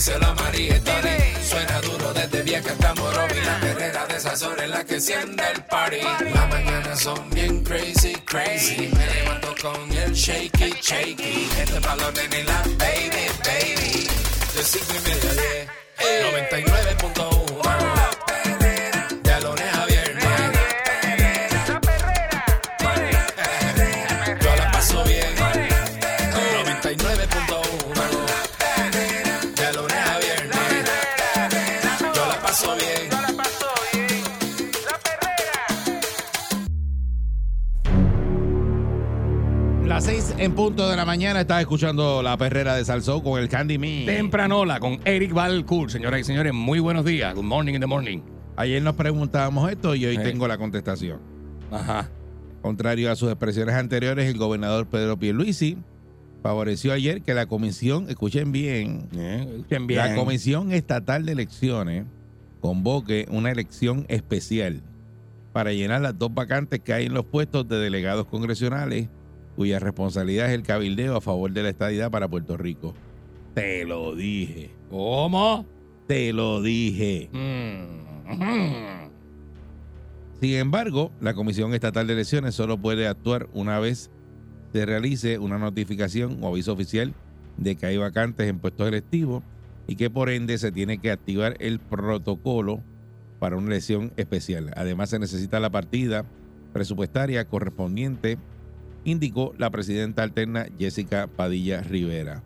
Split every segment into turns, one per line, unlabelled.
díselo a María y Tony. Suena duro desde vieja hasta Morovi. La perrera de esas horas en la que enciende el party. Las mañanas son bien crazy, crazy. Me levanto con el shaky, shaky. Este balón en la baby, baby. De cinco y media diez. 99.1
en punto de la mañana estás escuchando la perrera de Salsó con el Candy Me.
Tempranola con Eric Valcourt. Señoras y señores, muy buenos días. Good morning in the morning.
Ayer nos preguntábamos esto y hoy tengo la contestación.
Ajá.
Contrario a sus expresiones anteriores, el gobernador Pedro Pierluisi favoreció ayer que la comisión, escuchen bien,
Bien, escuchen bien.
la Comisión Estatal de Elecciones convoque una elección especial para llenar las dos vacantes que hay en los puestos de delegados congresionales cuya responsabilidad es el cabildeo a favor de la estadidad para Puerto Rico. Te lo dije,
¿Cómo?
te lo dije.
Mm.
Sin embargo, la Comisión Estatal de Elecciones solo puede actuar una vez se realice una notificación o aviso oficial de que hay vacantes en puestos electivos y que por ende se tiene que activar el protocolo para una elección especial. Además, se necesita la partida presupuestaria correspondiente, indicó la presidenta alterna Jessica Padilla Rivera.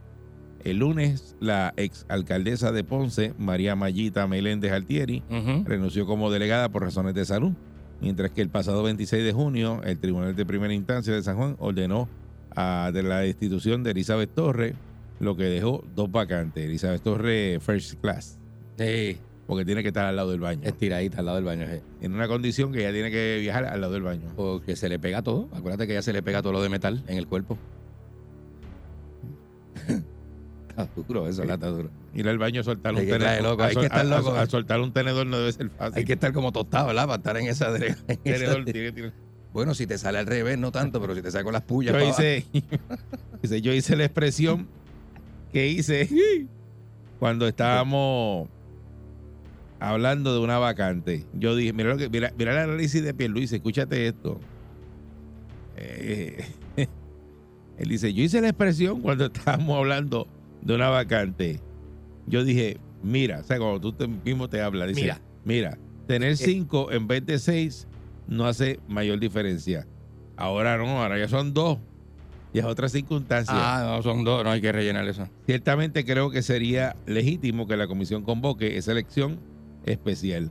El lunes, la ex alcaldesa de Ponce, María Mayita Meléndez Altieri, renunció como delegada por razones de salud, mientras que el pasado 26 de junio el Tribunal de Primera Instancia de San Juan ordenó a de la destitución de Elizabeth Torres, lo que dejó dos vacantes. Elizabeth Torres First Class,
Sí,
porque tiene que estar al lado del baño.
estiradita al lado del baño. sí.
En una condición que ella tiene que viajar al lado del baño.
Porque se le pega todo. Acuérdate que ya se le pega todo lo de metal en el cuerpo. está duro eso, está duro.
Ir al baño a soltar un
que
tenedor.
loco, hay que estar
a-
loco.
a soltar un tenedor no debe ser fácil.
Hay que estar como tostado, ¿verdad? Para estar en esa...
Tenedor tiene- tiene-
Bueno, si te sale al revés, no tanto, pero si te sale con las pullas...
yo hice, yo hice la expresión que hice cuando estábamos hablando de una vacante. Yo dije, mira lo que, mira, mira el análisis de Pierluis, escúchate esto. Eh, él dice, yo hice la expresión cuando estábamos hablando de una vacante. Yo dije, mira, o sea, cuando tú te- mismo te hablas, dice,
Mira.
mira, tener cinco en vez de seis no hace mayor diferencia. Ahora no, ahora ya son dos. Y es otra circunstancia.
Ah, no, son dos, no hay que rellenar eso.
Ciertamente creo que sería legítimo que la comisión convoque esa elección especial.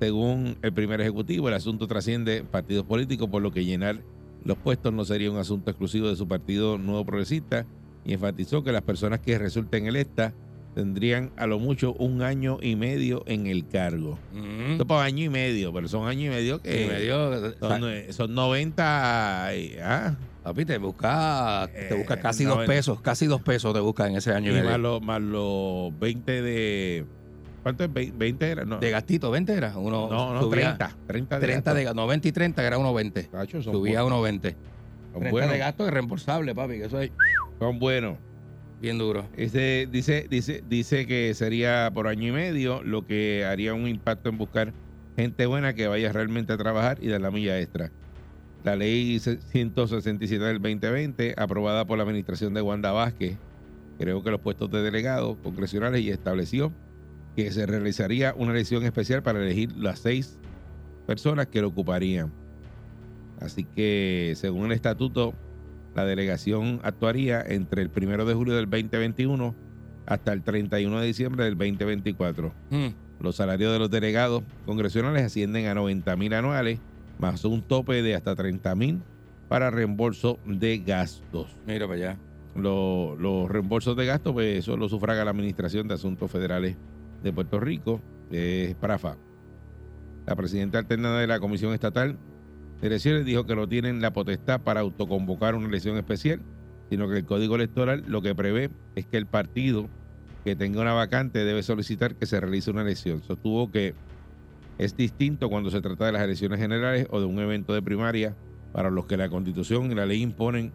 Según el primer ejecutivo, el asunto trasciende partidos políticos, por lo que llenar los puestos no sería un asunto exclusivo de su partido Nuevo Progresista y enfatizó que las personas que resulten electas tendrían a lo mucho un año y medio en el cargo.
Mm.
Esto para año y medio, pero son años y medio que
Y dio-
son, eh, son 90... y- ah,
Papi, te busca, te busca
Eh,
casi dos
eh.
pesos, casi dos pesos te busca en ese año y
y más,
medio.
los, más los 20 de... ¿Cuánto es? ¿Ve- ¿20 era? No,
De gastito, 20 era. Uno
no, no
subía
30. 30 de
30 de
gasto.
gasto. No, 20 y 30 que era 1.20.
Cacho, son
Subía a
buenos,
1.20.
son
30
buenos.
de gasto es reembolsable, papi, que eso es
Son buenos.
bien duro.
Ese, dice, dice, dice que sería por año y medio, lo que haría un impacto en buscar gente buena que vaya realmente a trabajar y dar la milla extra. La ley 167 del 2020, aprobada por la administración de Wanda Vázquez, creo que los puestos de delegados congresionales y estableció que se realizaría una elección especial para elegir las seis personas que lo ocuparían. Así que, según el estatuto, la delegación actuaría entre el 1 de julio del 2021 hasta el 31 de diciembre del 2024.
Mm.
Los salarios de los delegados congresionales ascienden a 90 mil anuales, más un tope de hasta 30 mil para reembolso de gastos.
Mira para allá.
Los, los reembolsos de gastos, pues eso lo sufraga la Administración de Asuntos Federales de Puerto Rico, es PRAFA. La presidenta alterna de la Comisión Estatal de Elecciones dijo que no tienen la potestad para autoconvocar una elección especial, sino que el Código Electoral lo que prevé es que el partido que tenga una vacante debe solicitar que se realice una elección. Sostuvo que es distinto cuando se trata de las elecciones generales o de un evento de primaria para los que la Constitución y la ley imponen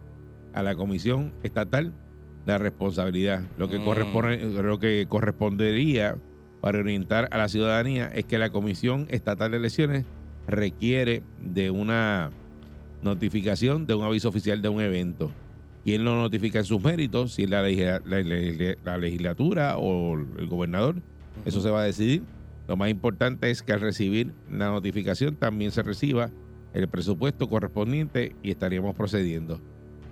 a la Comisión Estatal la responsabilidad. Lo que,
Mm.
corresponde, lo que correspondería para orientar a la ciudadanía es que la Comisión Estatal de Elecciones requiere de una notificación, de un aviso oficial de un evento. ¿Quién lo notifica en sus méritos? Si es la, legisla- la- la- la legislatura o el gobernador. Eso se va a decidir. Lo más importante es que al recibir la notificación también se reciba el presupuesto correspondiente y estaríamos procediendo,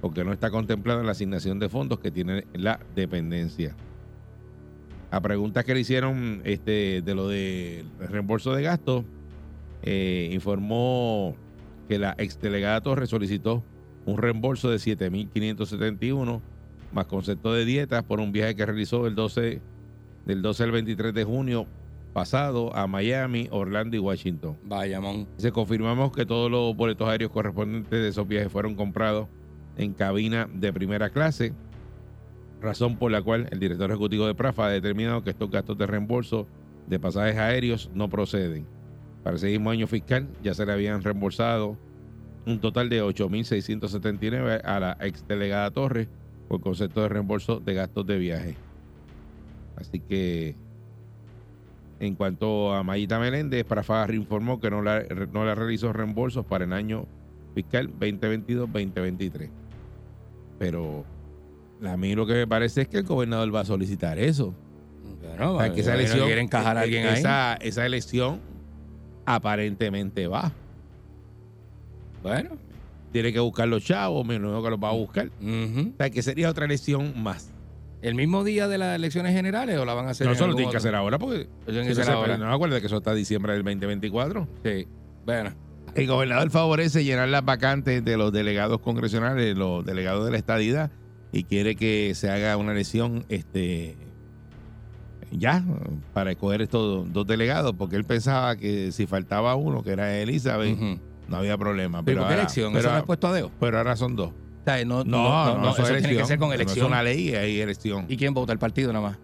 porque no está contemplada la asignación de fondos que tiene la dependencia. A preguntas que le hicieron este, de lo del reembolso de gastos, eh, informó que la exdelegada Torres solicitó un reembolso de 7.571 más concepto de dietas por un viaje que realizó el 12, del 12 al 23 de junio pasado a Miami, Orlando y Washington.
Bayamón.
Se confirmamos que todos los boletos aéreos correspondientes de esos viajes fueron comprados en cabina de primera clase, razón por la cual el director ejecutivo de PRAFA ha determinado que estos gastos de reembolso de pasajes aéreos no proceden. Para ese mismo año fiscal ya se le habían reembolsado un total de 8.679 a la ex delegada Torres por concepto de reembolso de gastos de viaje. Así que en cuanto a Mayita Meléndez, Prafa informó que no la, no realizó reembolsos para el año fiscal 2022-2023. Pero a mí lo que me parece es que el gobernador va a solicitar eso.
Bueno,
O sea, que esa elección,
quiere encajar a alguien ahí.
esa, elección aparentemente va.
Bueno.
Tiene que buscar los chavos, me imagino que los va a buscar.
ujú.
O sea, que sería otra elección más.
¿El mismo día de las elecciones generales o la van a hacer
no que hacer ahora porque
Lo tienen que
no,
hacer ahora.
no me acuerdo que eso está diciembre del 2024.
Sí. Bueno.
El gobernador favorece llenar las vacantes de los delegados congresionales, los delegados de la estadidad, y quiere que se haga una elección este ya para escoger estos dos delegados, porque él pensaba que si faltaba uno, que era Elizabeth,
Ujú.
no había problema.
¿Pero
ahora,
elección?
pero,
¿Eso no es puesto a dedo?
pero ahora son dos.
O sea, no,
No, no, no,
eso
es
tiene que
elección.
ser con
No
elección.
es una ley, hay elección.
¿Y quién vota? El partido nada más.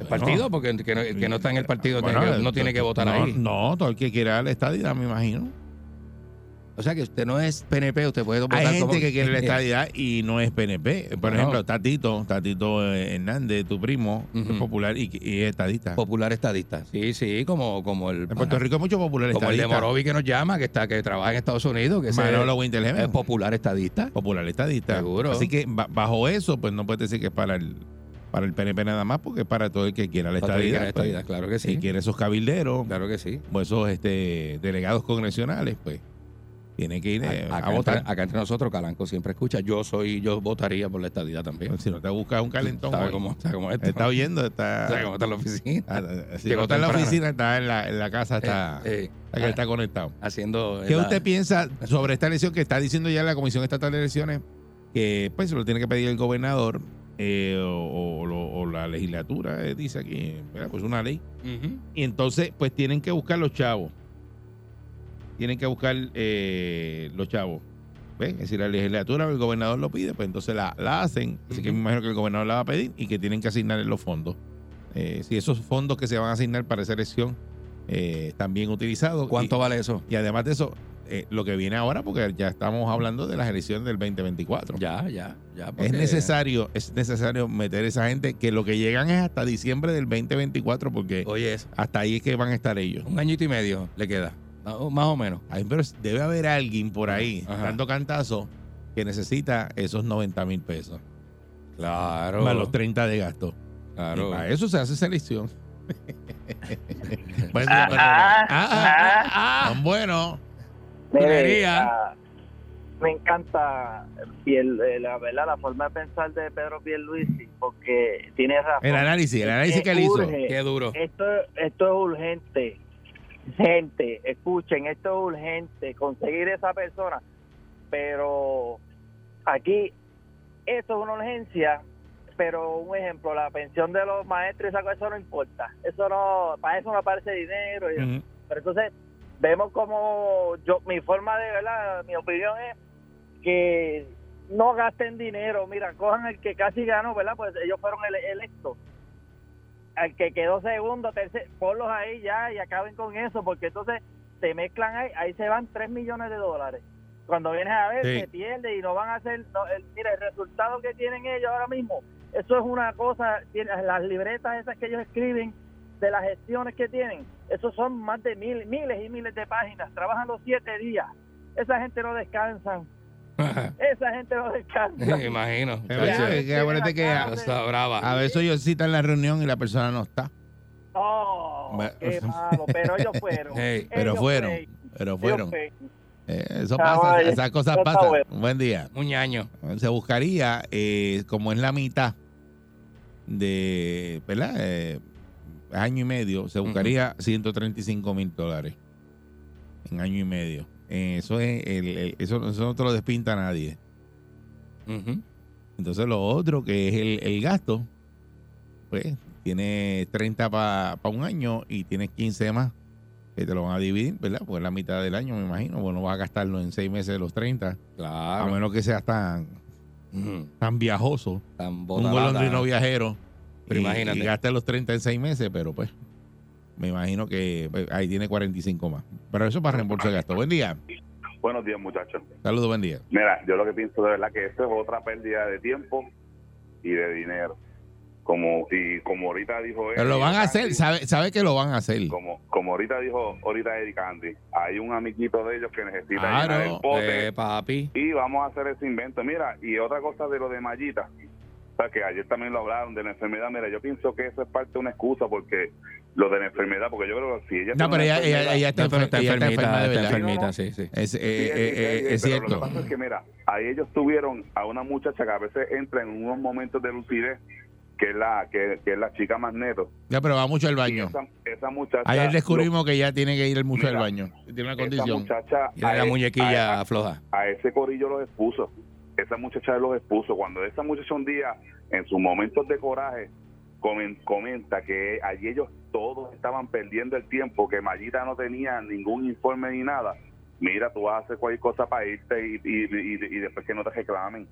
¿El partido? Porque el que no, el que no está en el partido
Bueno,
tiene que- no tiene que votar
no,
ahí.
No, todo el que quiera la estadidad, me imagino.
O sea que usted no es PNP, usted puede votar
Hay gente
como-
que quiere la estadidad y no es PNP. Por
Bueno.
ejemplo, Tatito, Tatito eh, Hernández, tu primo, es popular y, y es estadista.
Popular estadista. Sí, sí, como, como el.
En Puerto Rico hay mucho popular
Como el de. Morovi que nos llama, que está que trabaja en Estados Unidos, que
Manolo Winterham.
es popular estadista.
popular estadista.
Seguro.
Así que ba- bajo eso, pues no puedes decir que es para el, para el PNP nada más, porque es para todo el que quiera la
la
pues.
estadidad, claro que sí.
Y quiere esos cabilderos,
Claro que sí.
o esos este, delegados congresionales, pues tiene que ir eh, a,
acá,
votar.
Entre, acá entre nosotros, Calanco siempre escucha. Yo soy, yo votaría por la estadidad también.
Si no te buscas un calentón,
¿Sabe cómo, sabe cómo es esto?
está oyendo, está...
¿Sabe cómo está en la oficina?
Ah, ah, Si
Llegó
no está en la oficina, está en la, en la casa, está,
Eh, eh,
está conectado.
haciendo.
¿Qué
la-
usted piensa sobre esta elección que está diciendo ya la Comisión Estatal de Elecciones? Que pues se lo tiene que pedir el gobernador eh, o, o la legislatura, eh, dice aquí, pues una ley. Y entonces, pues tienen que buscar los chavos. Tienen que buscar eh, los chavos. ¿Ven? Es decir, la legislatura o el gobernador lo pide, pues entonces la, la hacen. Así que me imagino que el gobernador la va a pedir y que tienen que asignarle los fondos. Eh, si esos fondos que se van a asignar para esa elección eh, están bien utilizados.
¿Cuánto
y,
vale eso?
y además de eso, eh, lo que viene ahora, porque ya estamos hablando de las elecciones del 2024.
Ya, ya, ya.
Es necesario, es necesario meter esa gente que lo que llegan es hasta diciembre del 2024, porque
Oye,
hasta ahí es que van a estar ellos.
un añito y medio le queda. No, Más o menos.
Ay, pero debe haber alguien por ahí
Ajá.
dando cantazo que necesita esos 90 mil pesos.
Claro.
Más los 30 de gasto.
Claro.
Y para eso se hace selección. Buen
Ah, ah,
Ah, ah, ah,
ah, me encanta Piel- eh, la verdad la forma de pensar de Pedro Pierluisi porque tiene razón.
El análisis, el análisis que él hizo.
Urge.
Qué duro.
Esto, esto es urgente. Gente, escuchen, esto es urgente, conseguir esa persona. Pero aquí, esto es una urgencia, pero un ejemplo, la pensión de los maestros, esa cosa no importa. Eso no, para eso no aparece dinero. y-. Pero entonces, vemos como yo, mi forma de verdad, mi opinión es que no gasten dinero. Mira, cojan el que casi ganó, ¿verdad? Pues ellos fueron ele- electos. Al que quedó segundo, tercero, ponlos ahí ya y acaben con eso, porque entonces se mezclan ahí, ahí se van 3 millones de dólares. Cuando vienes a ver,
Sí.
se pierde y no van a hacer. no, el, mira, el resultado que tienen ellos ahora mismo, eso es una cosa. Las libretas esas que ellos escriben de las gestiones que tienen, esos son más de mil, miles y miles de páginas. Trabajan los siete días. Esa gente no descansan. Esa gente no descansa.
Me imagino.
Que acuérdate que a,
brava.
a veces ellos citan la reunión y la persona no está.
Oh, qué malo, pero ellos fueron.
Hey,
Pero
Ellos
fueron, pero fueron. Eh, eso pasa, esas cosas pasan.
bueno.
Buen día.
Un ñaño.
Se buscaría, eh, como es la mitad de, ¿verdad? Eh, año y medio, se buscaría 135 mil dólares en año y medio. Eh, eso es el, el- eso, eso no te lo despinta nadie.
Ujú.
Entonces lo otro que es el, el gasto, pues tiene 30 para un año y tienes 15 más que te lo van a dividir, ¿verdad? Pues la mitad del año, me imagino. Bueno, vas a gastarlo en 6 meses de los 30, a
Claro.
menos que seas tan, tan viajoso,
Tan
un
botalata.
golondrino viajero.
Pero
y,
imagínate.
y gastes los 30 en 6 meses, pero pues me imagino que pues, ahí tiene 45 más. Pero eso para reembolso de gasto. Buen día.
Buenos días, muchachos.
Saludos, buen día.
Mira, yo lo que pienso de verdad que esto es otra pérdida de tiempo y de dinero. Como y como ahorita dijo él,
Pero lo van a hacer, sabe, sabe que lo van a hacer.
Como, como ahorita dijo ahorita Eric Andy, hay un amiguito de ellos que necesita
Claro.
el pote
Eh, papi.
y vamos a hacer ese invento. Mira, y otra cosa de lo de Mallita, o sea, que ayer también lo hablaron de la enfermedad. Mira, yo pienso que eso es parte de una excusa porque lo de la enfermedad, porque yo creo que si ella
No, pero
una
ella, ella,
enfermedad-
ella está,
No, pero está
ella está
enfermita,
enferma de
está enfermita, sí, sí.
Es, eh,
Sí,
eh, eh,
sí,
es
pero Lo
cierto.
que pasa es que, mira, ahí ellos tuvieron a una muchacha que a veces entra en unos momentos de lucidez, que es la que, que es la chica más neto.
Ya, pero va mucho al
Y
baño.
esa, esa muchacha...
Ayer descubrimos que ya tiene que ir el mucho al
Mira,
baño. Tiene una
esa
condición.
muchacha...
Tiene la
a-
muñequilla
a-
floja.
a ese corillo los expuso. Esa muchacha los expuso. Cuando esa muchacha un día, en sus momentos de coraje, comen- comenta que allí ellos todos estaban perdiendo el tiempo, que Mayita no tenía ningún informe ni nada. Mira, tú vas a hacer cualquier cosa para irte y, y, y- y después que no te reclamen.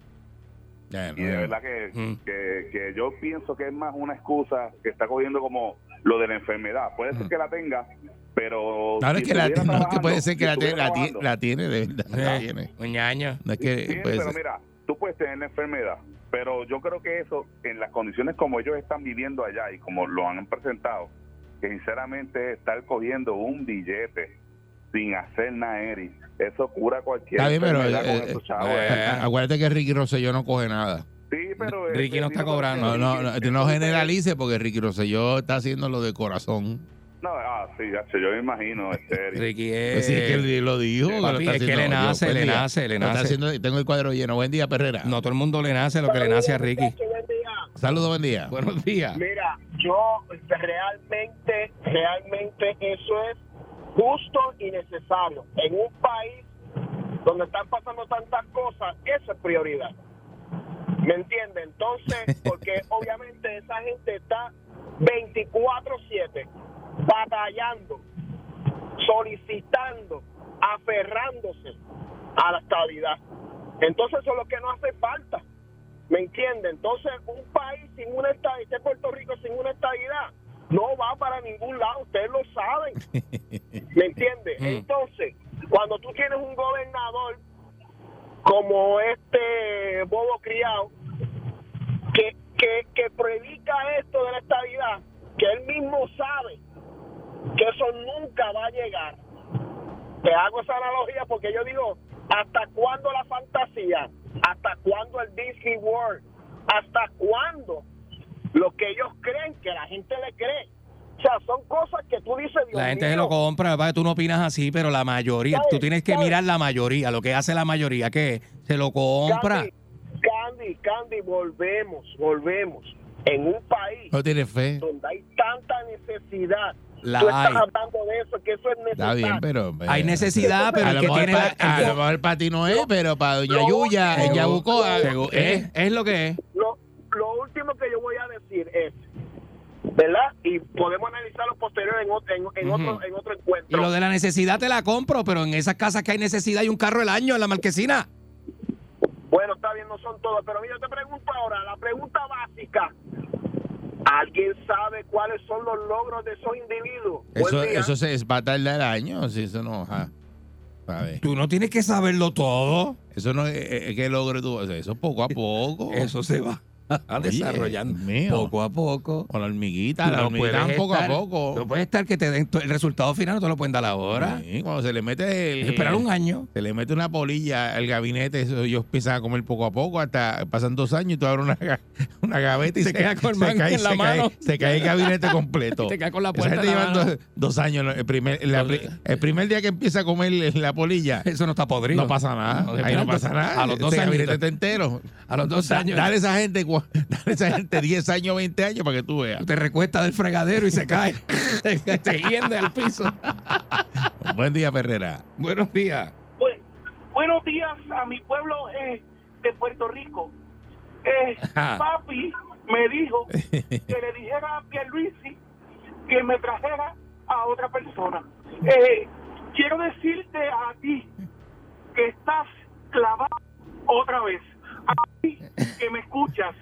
Y de verdad que,
Mm.
que, que yo pienso que es más una excusa que está cogiendo como lo de la enfermedad. Puede ser
Mm.
que la tenga, pero... Si
es que, la, no, es que puede ser que
si
la, tiene- la, tiene-
trabajando,
la tiene, de verdad. La tiene.
Un ñaño.
No es que
Sí,
puede
pero
ser.
mira, tú puedes tener la enfermedad, pero yo creo que eso, en las condiciones como ellos están viviendo allá y como lo han presentado, que sinceramente estar cogiendo un billete sin hacer nada, Eric, eso cura cualquier
Está bien, pero eh,
con esos
eh,
chavos.
eh,
acuérdate que Ricky Rosselló no coge nada.
sí, pero...
Ricky no está cobrando.
No, no, no, no generalice porque Ricky Rosselló está haciendo lo de corazón.
No, ah, sí, ya sé, yo me imagino, este.
Ricky
Pues
es.
sí, es que él lo dijo. lo
papi,
está
es que
haciendo.
le nace,
Buen
le
día.
nace, le
Lo está
nace.
haciendo- tengo el cuadro lleno. Buen día, Perrera.
No todo el mundo le nace lo que le nace a Ricky.
Saludos, buen día.
Buenos días.
Mira, yo realmente, realmente eso es justo y necesario. En un país donde están pasando tantas cosas, eso es prioridad. ¿Me entiende? Entonces, porque obviamente esa gente está 24/7 batallando, solicitando, aferrándose a la estabilidad. Entonces eso es lo que no hace falta. ¿Me entiende? Entonces, un país sin una estabilidad, este Puerto Rico sin una estabilidad, no va para ningún lado, ustedes lo saben. ¿Me entiende?
Mm.
Entonces, cuando tú tienes un gobernador como este bobo criado, que, que, que predica esto de la estabilidad, que él mismo sabe que eso nunca va a llegar. Te hago esa analogía porque yo digo, ¿hasta cuándo la fantasía? ¿Hasta cuándo el Disney World? ¿Hasta cuándo lo que ellos creen que la gente le cree? O sea, son cosas que tú dices, Dios
La gente se lo compra, papá, tú no opinas así, pero la mayoría, tú tienes que mirar la mayoría, lo que hace la mayoría, que se lo compra.
Candy, Candy, Candy, volvemos, volvemos. En un país
No tiene fe.
donde hay tanta necesidad,
La
tú estás
hay.
hablando de eso, que eso es
Está
necesario.
bien, pero.
Hay necesidad, pero
a
el
lo
que
mejor
tiene
pa-
la-
a lo mejor para ti no es, pero para Doña
Lo
Yuya, en Yabucoa.
Segu-
¿eh?
es, es lo que es.
Lo, lo último que yo voy a decir es,
¿verdad? Y podemos analizarlo posterior en, otro, en, en otro, en otro
Y
encuentro.
lo de la necesidad te la compro, pero en esas casas que hay necesidad hay un carro el año en la marquesina.
Bueno, está bien, no son todas, pero mira, te pregunto ahora, la pregunta básica. ¿Alguien sabe cuáles son los logros de esos individuos?
Eso, eso se va a tardar años, si eso no. ajá. A ver.
Tú no tienes que saberlo todo.
Eso no es, que logre tú. Eso poco a poco.
Eso se va desarrollando poco a poco.
Con la hormiguita, la
No
hormiguita
puedes
poco
estar-
a poco.
No puede estar que te den el resultado final, no te lo pueden dar ahora.
Sí, cuando se le mete el,
Esperar un año.
se le mete una polilla al gabinete, eso ellos empiezan a comer poco a poco, hasta pasan dos años y tú abres una, una gaveta y
Se queda con
se cae,
en la
se cae-
mano.
se cae el gabinete completo.
Te queda con la
Esa
puerta
gente
en la
llevan
mano.
dos, dos años, el primer, la pri- el primer día que empieza a comer la polilla,
Eso no está podrido.
no pasa nada.
No,
ahí no
esperando
pasa nada.
A los dos años.
gabinete está entero.
A los dos años.
Dale a esa gente, dale a esa gente 10 años, 20 años para que tú veas.
Te recuesta del fregadero y se cae. te hiende al piso.
Buen día, Ferrera.
Buenos días.
Bu- buenos días a mi pueblo eh, de Puerto Rico. Eh, papi me dijo que le dijera a Pierluisi que me trajera a otra persona. Eh, quiero decirte a ti que estás clavado otra vez. A ti que me escuchas.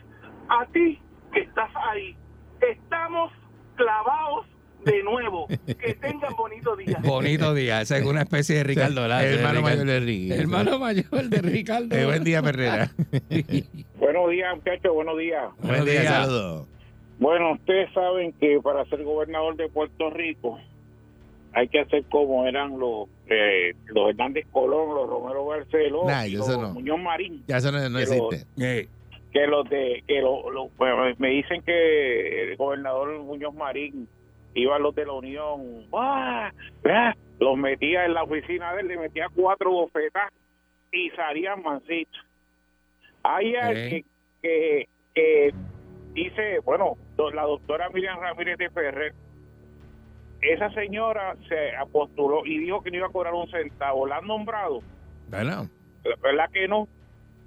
A ti que estás ahí. Estamos clavados de nuevo. Que tengan bonito día.
Bonito día. Ese es una especie de Ricardo.
hermano mayor de Ricky.
Hermano mayor de Ricardo.
Eh, buen día, Ferrera.
Buenos días, muchachos, buenos días.
buen día,
días.
saludos.
Bueno, ustedes saben que para ser gobernador de Puerto Rico hay que hacer como eran los eh, los Hernández Colón, los Romero Barceló,
Nah,
y
yo
los
no.
Muñoz Marín,
Ya eso no, no
Pero-
existe.
Eh,
que los de que lo, lo- bueno, me dicen que el gobernador Muñoz Marín iba a los de la Unión, ¡ah! Los metía en la oficina de él, le metía cuatro bofetas y salían mansitos. Hay alguien que, que dice, bueno, la doctora Miriam Ramírez de Ferrer, esa señora se apostuló y dijo que no iba a cobrar un centavo. ¿La han nombrado?
Bueno,
La verdad que no,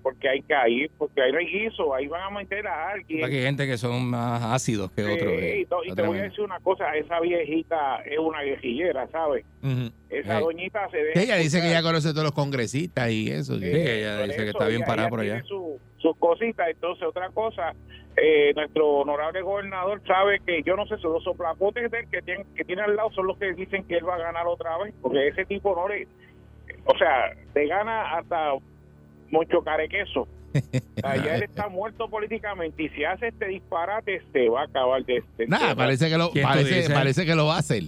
porque hay que ir, porque hay guiso, ahí van a meter a alguien.
Aquí hay gente que son más ácidos que
Sí,
otros. eh.
y, to- y te voy a decir una cosa, esa viejita es una guerrillera, ¿sabes? Esa doñita se deja
ella dice que ya conoce a todos los congresistas y eso.
Sí, ella dice que está bien
ella-
parada
ella
por allá.
tiene su- sus cositas. Entonces, otra cosa, eh, nuestro honorable gobernador sabe que yo no sé si los soplapotes de él que tiene, que tiene al lado son los que dicen que él va a ganar otra vez, porque ese tipo no le. O sea, te gana hasta mucho carequeso. Ayer está muerto políticamente y si hace este disparate se va a acabar de este.
Nada, parece que lo
¿Quién tú
parece, parece que lo va a hacer.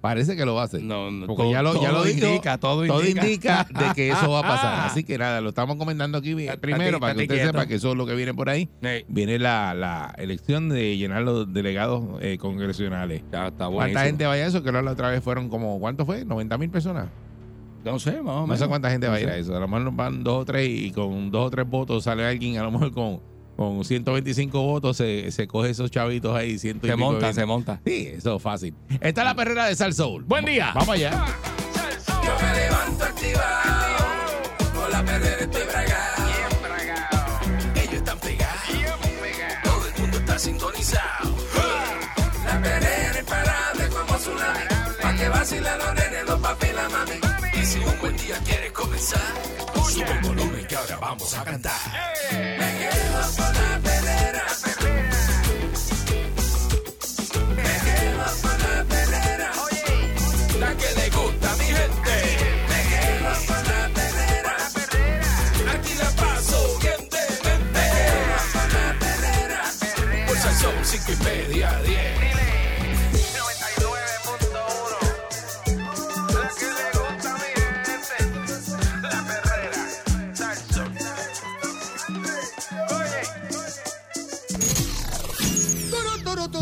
Parece que lo va a hacer.
No, no,
Porque
todo-
ya lo, ya
todo
lo dijo,
indica, todo
todo
indica.
indica de que eso va a pasar. Así que nada, lo estamos comentando aquí primero para que usted
quieto.
sepa que eso es lo que viene por ahí. Viene la, la elección de llenar los delegados eh, congresionales.
ya está
¿Cuánta gente vaya a eso? Que la otra vez fueron como, ¿cuánto fue? ¿90 mil personas?
No sé, más o
No
menos.
sé cuánta gente va a
No
ir a eso. A lo mejor van dos o tres y con dos o tres votos sale alguien, a lo mejor con, con 125 votos se, se coge esos chavitos ahí. Ciento y
Se monta, se monta.
Sí, eso es fácil. Esta es la perrera de Sal Soul.
Buen día.
Vamos allá.
Yo me levanto activado, con la perrera estoy bragado. Ellos están pegados, todo el mundo está sintonizado. La perrera imparable como tsunami, pa' que vacilan los nenes, los papi y la mami. Y si un buen día quieres comenzar, sube el volumen vamos a cantar.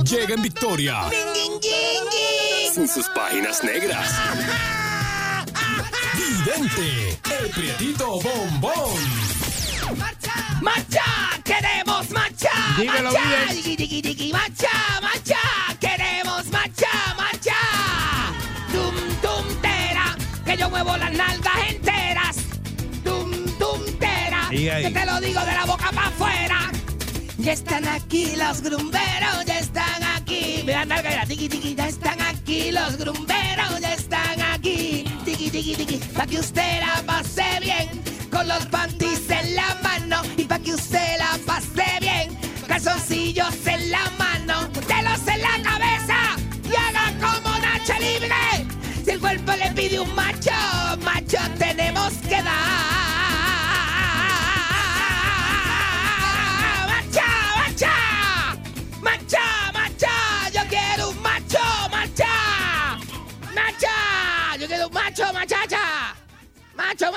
Llega en victoria. Sin sus páginas negras. Vidente, el prietito bombón.
¡Marcha! ¡Queremos marcha!
Dímelo,
¡Marcha! Digui, digui, digui, ¡Marcha! ¡Marcha! ¡Queremos marcha! ¡Marcha! ¡Tum, tum, tera! Que yo muevo las nalgas enteras. ¡Tum, tum, tera! Que te lo digo de la boca para afuera. Ya están aquí los grumberos, ya están.
Me dan nalga, tiki tiki, ya están aquí los grumberos, ya están aquí, tiki tiki tiki, pa' que usted la pase bien, con los panties en la mano, y pa' que usted la pase bien, calzoncillos en la mano, delos en la cabeza, y haga como Nacha Libre, si el cuerpo le pide un macho, macho tenemos que dar.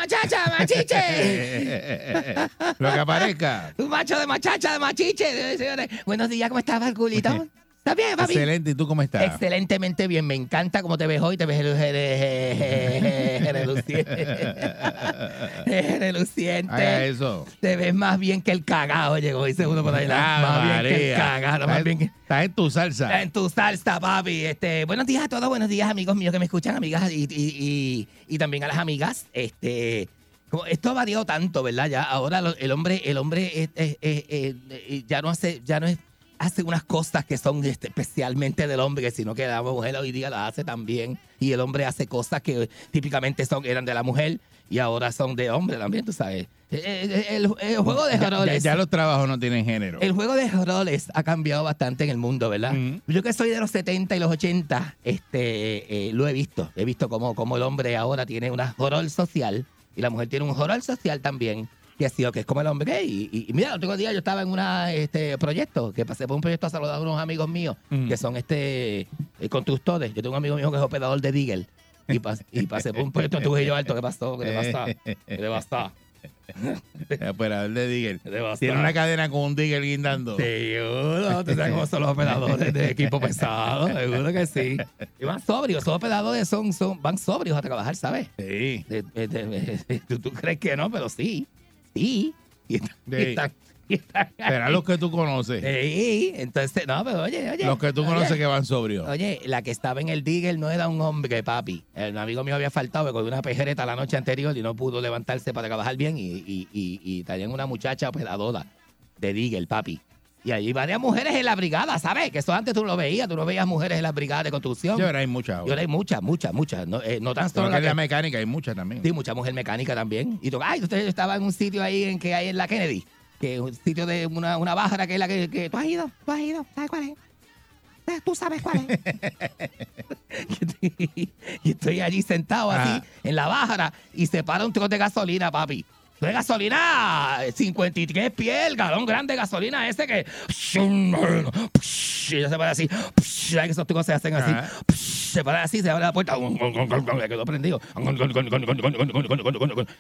Machacha, machiche!
Lo que aparezca.
un macho de machacha, de machiche, señores. Buenos días, ¿cómo estás, Valculito? ¿Estás bien, papi?
Excelente. ¿Y tú cómo estás?
Excelentemente bien, me encanta cómo te ves hoy, te ves reluciente. reluciente.
Eso.
Te ves más bien que el cagado, llegó, dice uno por ahí.
Ah,
más bien que el cagado, más bien que...
Estás en tu salsa.
En tu salsa, papi. Este, buenos días a todos, buenos días, amigos míos que me escuchan, amigas, y, y- y- y también a las amigas. Este, como esto ha variado tanto, ¿verdad? Ya ahora el hombre, el hombre es- es- es- es- eh, ya no hace, ya no es, hace unas cosas que son este, especialmente del hombre, sino que la mujer hoy día las hace también. Y el hombre hace cosas que típicamente son, eran de la mujer y ahora son de hombre también, tú sabes. Eh, eh, El, el juego de
ya-
roles.
ya los trabajos no tienen género.
El juego de roles ha cambiado bastante en el mundo, ¿verdad?
Ujú.
Yo que soy de los 70 y los 80, este, eh, lo he visto. He visto cómo, cómo el hombre ahora tiene una rol social y la mujer tiene un rol social también. Que ha sido que es como el hombre gay. Y, y mira, el otro día yo estaba en un este, proyecto, que pasé por un proyecto a saludar a unos amigos míos,
Ujú.
que son este eh, constructores. Yo tengo un amigo mío que es operador de Digel. Y, pas- y pasé por un proyecto en Trujillo Alto. ¿Qué pasó? ¿Qué te pasa? ¿Qué te pasa?
Operador de Digger. Tiene una cadena con un Digger guindando.
Seguro, tú sabes cómo son los operadores de equipo pesado, seguro que sí. Y van sobrios, esos operadores son, son, van sobrios a trabajar, ¿sabes?
Sí.
De- ¿tú, tú crees que no, pero sí, sí. Y están, y están- y están
Serán
ahí.
los que tú conoces.
Sí, entonces, no, pero oye, oye.
Los que tú
oye,
conoces que van sobrios.
Oye, la que estaba en el Digger no era un hombre, papi. El amigo mío había faltado me cogió una pejereta la noche anterior y no pudo levantarse para trabajar bien y, y, y, y traían una muchacha operadora de Digger, papi. Y allí varias mujeres en la brigada, ¿sabes? Que eso antes tú lo veías, tú no veías mujeres en la brigada de construcción.
Sí, ahora hay muchas.
Y
ahora.
hay muchas, muchas, muchas. No, eh, no tan
Pero
solo
que en la mecánica hay muchas también.
Sí, mucha mujer mecánica también. Y tú, ay, usted estaba en un sitio ahí en que hay en la Kennedy, que es un sitio de una, una bájara que es la que, que tú has ido, tú has ido, ¿sabes cuál es? Eh, Tú sabes cuál es. y estoy allí sentado así
Ajá.
en la bájara y se para un trozo de gasolina, papi. De gasolina, 53 pies, el galón grande de gasolina ese que... Y ella se para así, que esos trozos se hacen así. Se para así, se abre la puerta, le quedó prendido.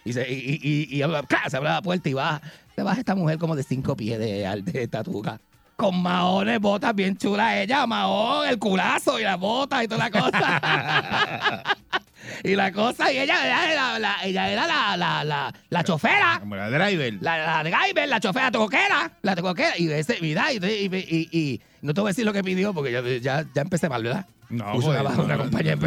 Y se, y, y, y, y se abre la puerta y baja. Se baja esta mujer como de 5 pies de, de estatura. Con maones, botas bien chulas ella, mahón, el culazo y las botas y toda la cosa. Y la cosa, y ella, ella era la, ella era la, la, la, la chofera.
Como la driver.
La, la de Gaiber, la chofera troquera, la troquera. Y ese, mira, y, y, y, y no te voy a decir lo que pidió porque ya, ya, ya empecé mal, ¿verdad?
No,
Puse una, compañía,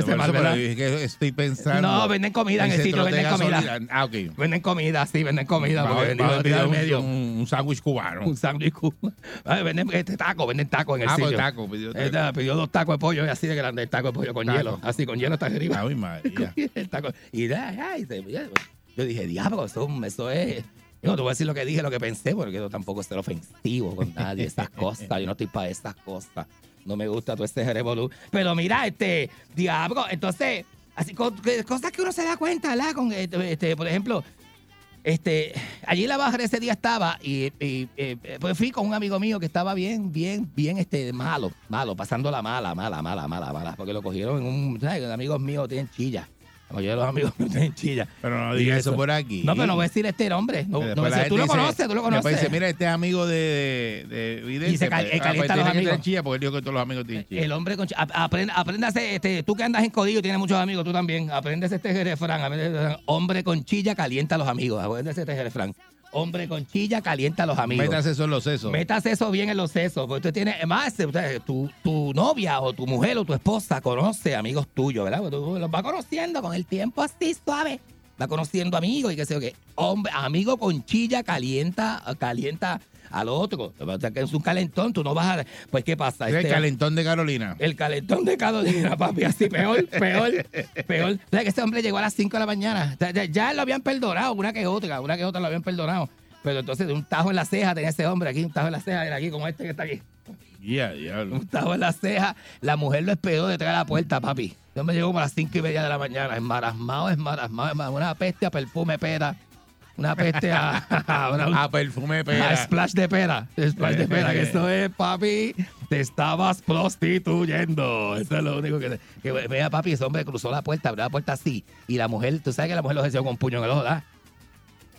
que estoy pensando.
No, venden comida en el sitio,
de
venden comida.
Ah, ok.
Venden comida, sí, venden comida.
Un-
medio.
Un, un sándwich cubano.
Un sándwich cuba. Ay, Venden este taco, venden taco en el
Ah, pues
sitio.
taco, pidió taco.
Esta, pidió dos tacos de pollo y así de grande, el taco de pollo con
Taco.
hielo. Así, con hielo hasta arriba.
Ay, María.
El taco. Y se- yo dije, diablo, eso, eso es. Yo no te voy a decir lo que dije, lo que pensé, porque yo tampoco es ser ofensivo con nadie, esas cosas. Yo no estoy para esas cosas. No me gusta todo ese revolú. Pero mira, este, diablo, entonces, así, cosas que uno se da cuenta, ¿verdad? Con, este, este, por ejemplo, este, allí la baja ese día estaba y, y, eh, pues fui con un amigo mío que estaba bien, bien, bien, este, malo, malo, pasando la mala, mala, mala, mala, mala, porque lo cogieron en un, ¿sabes? Amigos míos tienen chilla. La mayoría de los amigos míos tienen chilla.
Pero no digas eso por aquí.
No, pero no voy a decir este nombre. No, no voy a decir- tú lo
dice-
conoces, tú lo
Después
conoces.
dice, mira, este es amigo de, de, de Vidente,
Y se cal-
pues, ah, pues
los amigos.
chilla porque dijo que todos los amigos tienen chilla.
El hombre con chi- ap- aprende, apréndase, este, tú que andas en codillo, tienes muchos amigos, tú también. Apréndese este refrán. apréndese este. Hombre con chilla calienta a los amigos. Apréndese este refrán. Hombre con chilla calienta a los amigos.
Métase eso en los sesos.
Metas eso bien en los sesos, porque usted tiene, más, usted- tu, tu novia o tu mujer o tu esposa conoce amigos tuyos, ¿verdad? Porque tú los vas conociendo con el tiempo así suave. va conociendo amigos y qué sé yo qué. Hombre, amigo con chilla calienta, calienta al otro. Que es un calentón, tú no vas a... Pues, ¿qué pasa?
El
Este-
calentón de Carolina.
el calentón de Carolina, papi, así peor, peor, peor. O sea, que este hombre llegó a las 5 de la mañana. Ya, lo habían perdonado, una que otra, una que otra lo habían perdonado. Pero entonces, de un tajo en la ceja tenía ese hombre aquí, un tajo en la ceja, era aquí como este que está aquí.
Ya, diablo.
Un tajo en la ceja. La mujer lo esperó detrás de la puerta, papi. Yo me llegó como a las 5 y media de la mañana, esmarasmado, esmarasmado, esmarasmado. Una peste a perfume pera. Una peste a, a, una-
A perfume de
a
pera.
splash de pera. Splash de pera, que eso es, papi, te estabas prostituyendo. Eso es lo único que... que vea, papi, ese hombre cruzó la puerta, abrió la puerta así. Y la mujer, tú sabes que la mujer lo ejerció con un puño en el ojo, ¿verdad?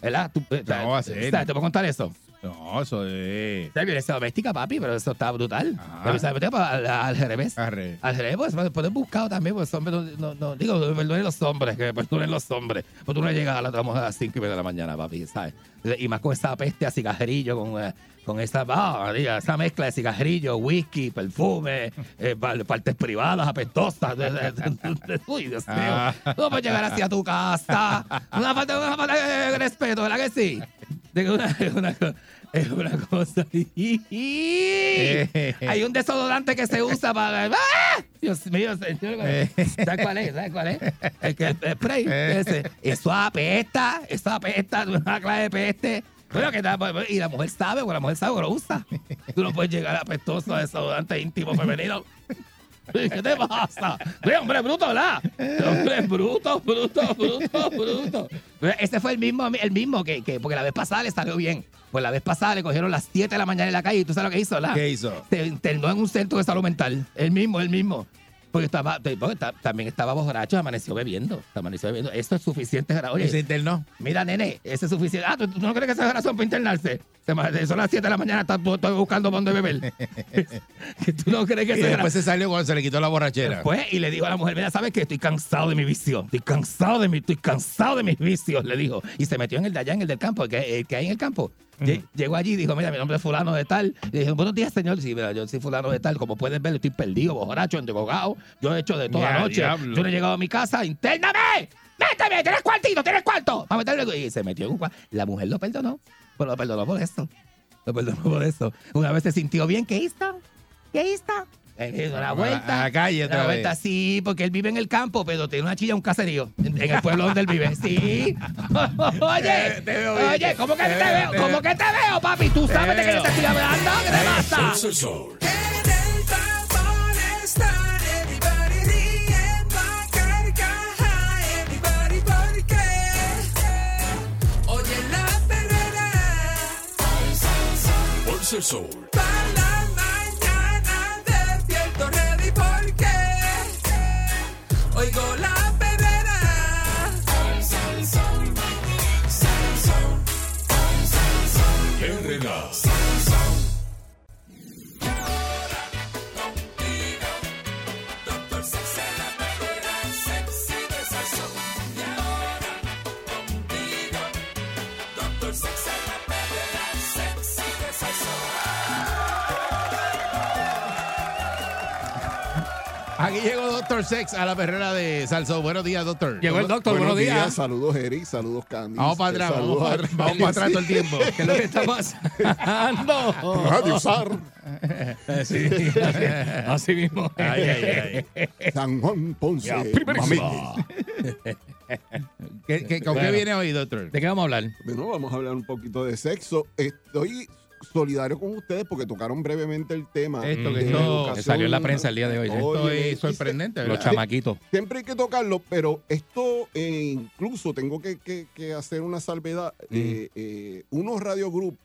¿Verdad? ¿Tú, eh,
No, a.
¿sabes? ¿Te puedo contar eso?
No, eso es.
Es violencia doméstica, papi, pero eso está brutal.
Ajá.
Pero, ¿sabes? Al, al revés.
Arre.
Al revés, pues, puedes buscado también, pues hombres, no, no, no, digo, perdonen los hombres, que perdonen los hombres. Pues tú no llegas a la otra mujer a las 5 y media de la mañana, papi, ¿sabes? Y más con esa peste a cigarrillo, con, eh, con esa, ah, diga, esa mezcla de cigarrillo, whisky, perfume, eh, pa- partes privadas apestosas. Uy, Dios mío.
Ah.
No puedes llegar así a tu casa. Una falta, una falta de respeto, ¿verdad que sí? Que una, es una, es una cosa. Hay un desodorante que se usa para. ¡Ah! Dios mío, señor. ¿Sabes cuál es? ¿Sabes cuál es? El, que, el spray. Ese. Eso apesta. Eso apesta. es Una clase de peste. Pero que da- y la mujer sabe, porque la mujer sabe que lo usa. Tú no puedes llegar apestoso a desodorante íntimo femenino. ¿Qué te pasa? Sí, hombre bruto, ¿verdad? Hombre bruto, bruto, bruto, bruto. Ese fue el mismo, el mismo que, que, porque la vez pasada le salió bien. Pues la vez pasada le cogieron las 7 de la mañana en la calle y tú sabes lo que hizo, ¿verdad?
¿Qué hizo?
Se internó en un centro de salud mental. El mismo, el mismo. Porque, estaba, porque también estaba borracho, amaneció bebiendo. Amaneció bebiendo. Esto es suficiente. Oye,
¿Y se internó?
Mira, nene, ese es suficiente. Ah, ¿tú, tú no crees que esa es razón para internarse? Se ma- Son las 7 de la mañana, está- estoy buscando dónde beber. ¿Tú no crees que
Y
eso es
después se salió cuando se le quitó la borrachera.
Después, y le dijo a la mujer, mira, ¿sabes qué? Estoy cansado de mi vicio. Estoy cansado de mi, estoy cansado de mis vicios, le dijo. Y se metió en el de allá, en el del campo, el que, el que hay en el campo. Lle- Llegó allí y dijo, mira, mi nombre es fulano de tal. Y dije, buenos días, señor. Sí, mira, yo soy fulano de tal. Como pueden ver, estoy perdido, borracho, endrogado. Yo he hecho de toda la noche.
diablo.
Yo no he llegado a mi casa, ¡intername! ¡Méteme! ¡Tienes cuartito! ¡Tienes cuarto! Para meterle. Y se metió en un cuarto. La mujer lo perdonó. Pero lo perdonó por eso. Lo perdonó por eso. Una vez se sintió bien. ¿Qué hizo? ¿Qué hizo? Eh, hizo una
A-
vuelta.
a la calle otra
Una vuelta,
vez.
sí, porque él vive en el campo, pero tiene una chilla, un caserío. En, en el pueblo donde él vive. Sí. oye,
Te veo bien.
oye, ¿cómo que
Te
te,
veo,
¿Cómo que te veo, papi? Tú sabes de qué yo te estoy hablando. ¿Qué te pasa?
El sol.
Están
Sex a la perrera de Salso. Buenos días, doctor.
Llegó el doctor, buenos, días.
Saludos, Eric. Saludos, Candy.
Vamos para atrás, vamos
Saludos
para vamos para atrás todo el tiempo.
¿Qué es lo que está pasando?
Radio Sar,
Sí, así, así mismo.
Ay, ay, ay.
San Juan Ponce.
Ya, primerísimo.
Mamey.
¿Qué, qué, ¿Con qué viene hoy, doctor?
¿De qué vamos a hablar?
Bueno, vamos a hablar un poquito de sexo. Estoy solidario con ustedes porque tocaron brevemente el tema.
Esto que esto-
salió en la prensa el día de hoy. ¿sí?
Esto es sorprendente,
Los chamaquitos.
Siempre hay que tocarlo, pero esto eh, incluso tengo que, que- que hacer una salvedad. Eh, eh, unos Radio Group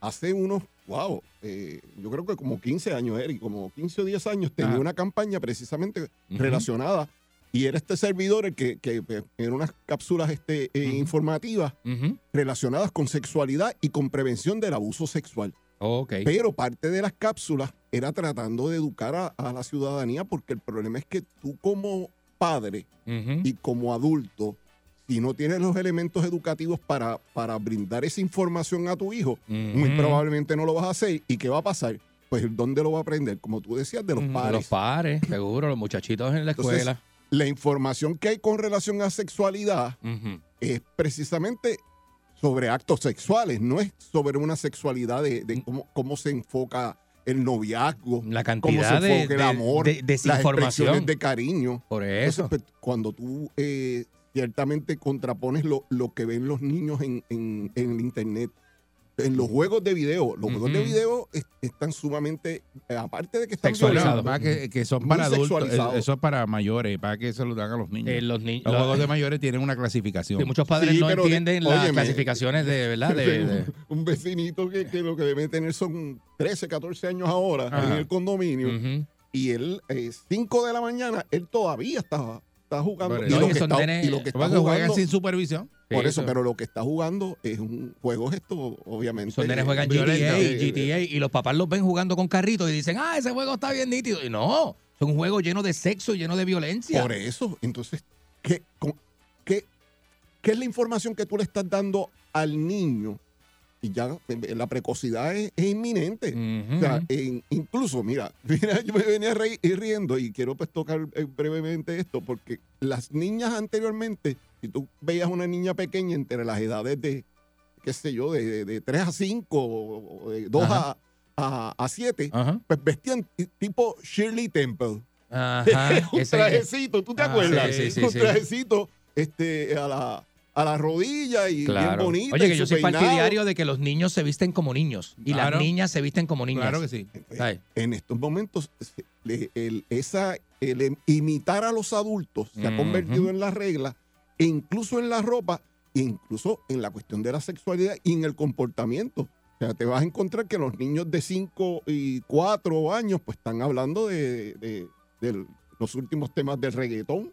hace unos, wow, eh, yo creo que como 15 años, Eric, como 15 o 10 años, tenía una campaña precisamente relacionada. Y era este servidor el que, que eh, era unas cápsulas este, eh, informativas relacionadas con sexualidad y con prevención del abuso sexual.
Ok.
Pero parte de las cápsulas era tratando de educar a, a la ciudadanía porque el problema es que tú como padre y como adulto, si no tienes los elementos educativos para, para brindar esa información a tu hijo, muy probablemente no lo vas a hacer. ¿Y qué va a pasar? Pues ¿dónde lo va a aprender? Como tú decías, de los padres.
Los pares, seguro, los muchachitos en la
Entonces,
escuela.
La información que hay con relación a sexualidad es precisamente sobre actos sexuales, no es sobre una sexualidad de, de cómo, cómo se enfoca el noviazgo,
La
cómo
cantidad
se
de,
enfoca el
de-
amor,
de-
las
desinformación.
expresiones de cariño.
Por eso.
pues, cuando tú eh, ciertamente contrapones lo, lo que ven los niños en, en- en el internet, en los juegos de video, los juegos de video es- están sumamente, eh, aparte de que están
Sexualizados.
Para que, que son para adultos,
sexualizados.
eso es para mayores, para que se lo dan a los niños.
Eh, los ni-
los
los-
juegos de mayores tienen una clasificación.
Sí, muchos padres
Sí,
no
de-
entienden las
óyeme.
clasificaciones de verdad de, de-
un vecinito que, que lo que debe tener son 13, 14 años ahora
Ajá.
en el condominio
Ujú.
y él, 5 de la mañana, él todavía está, está jugando. Y lo, que está,
nenes-
y lo que está
Porque juegan
jugando,
sin supervisión.
por eso,
eso.
pero lo que está jugando es un juego esto, obviamente.
Esos nenes juegan. GTA, GTA y los papás los ven jugando con carritos y dicen, ah, ese juego está bien nítido. Y no, es un juego lleno de sexo y lleno de violencia.
Por eso, entonces, ¿qué, con- qué, qué es la información que tú le estás dando al niño? Y ya eh, la precocidad es, es inminente.
Ujú.
O sea, en- incluso, mira, mira, yo me venía reí- riendo y quiero pues tocar eh, brevemente esto, porque las niñas anteriormente, si tú veías una niña pequeña entre las edades de, qué sé yo, de, de, de 3 a 5 o de 2 a, a, a 7,
Ajá.
pues vestían ti- tipo Shirley Temple.
Ajá.
un trajecito, ¿tú te
Ah,
acuerdas?
sí, sí, sí,
un trajecito este, a, la, a la rodilla y bien bonito.
Oye, que yo soy
peinado.
partidario de que los niños se visten como niños y
Claro.
las niñas se visten como niñas.
Claro que sí.
¿Sabes?
en estos momentos el, esa, el em- imitar a los adultos se ha convertido en la regla, e incluso en la ropa, e incluso en la cuestión de la sexualidad y en el comportamiento. O sea, te vas a encontrar que los niños de 5 y 4 años pues están hablando de, de- de los últimos temas del reggaetón,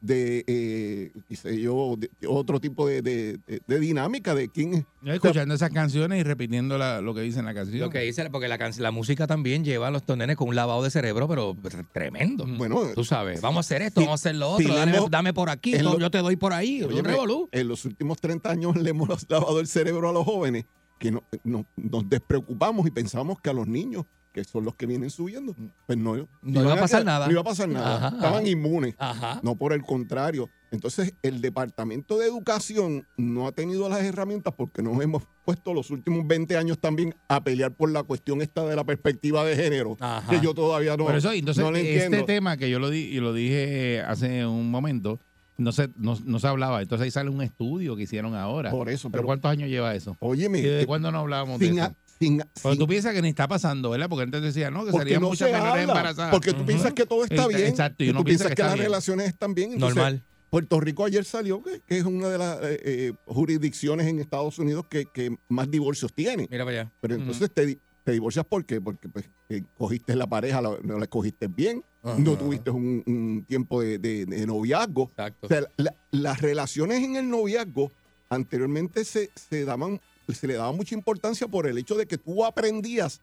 de, eh, qué sé yo, de, otro tipo de, de- de- de dinámica de quién
Yo escuchando esas canciones y repitiendo la- lo que dice en la canción.
Lo que dice, porque la, la música también lleva a los nenes con un lavado de cerebro, pero tremendo.
Bueno,
Tú sabes, vamos a hacer esto,
si-
vamos a hacer lo otro, dame,
hemos-
dame por aquí,
lo-
yo te doy por ahí, un
en los últimos 30 años le hemos lavado el cerebro a los jóvenes que no- no- nos despreocupamos y pensamos que a los niños, que son los que vienen subiendo, pues no,
No iba a pasar
quedar-
nada.
No iba a pasar nada.
Ajá,
Estaban
ajá.
inmunes.
Ajá.
No por el contrario. Entonces, el Departamento de Educación no ha tenido las herramientas porque nos hemos puesto los últimos 20 años también a pelear por la cuestión esta de la perspectiva de género,
Ajá.
que yo todavía no,
Por eso, entonces,
no le entiendo.
este tema que yo lo, di, y lo dije hace un momento, no se, no, no se hablaba. Entonces ahí sale un estudio que hicieron ahora.
Por eso,
¿Pero
pero-
cuántos años lleva eso?
Óyeme,
¿Y desde cuándo no hablábamos de eso?
Sin,
Pero
sin-
tú piensas que ni está pasando, ¿verdad? Porque antes decía, no, que salían
no
muchas
habla,
embarazadas.
porque tú piensas que todo está
Exacto,
bien,
Exacto, y
tú
piensa
piensas que, las
bien.
relaciones están bien. Entonces,
Normal.
Puerto Rico ayer salió que, que es una de las eh, eh, jurisdicciones en Estados Unidos que, que más divorcios tiene.
Mira para allá.
Pero entonces te, di- te divorcias ¿por qué? Porque pues, eh, cogiste la pareja, la- no la escogiste bien, no tuviste un, un tiempo de, de- de noviazgo.
Exacto.
O sea, la- las relaciones en el noviazgo anteriormente se, se daban, se le daba mucha importancia por el hecho de que tú aprendías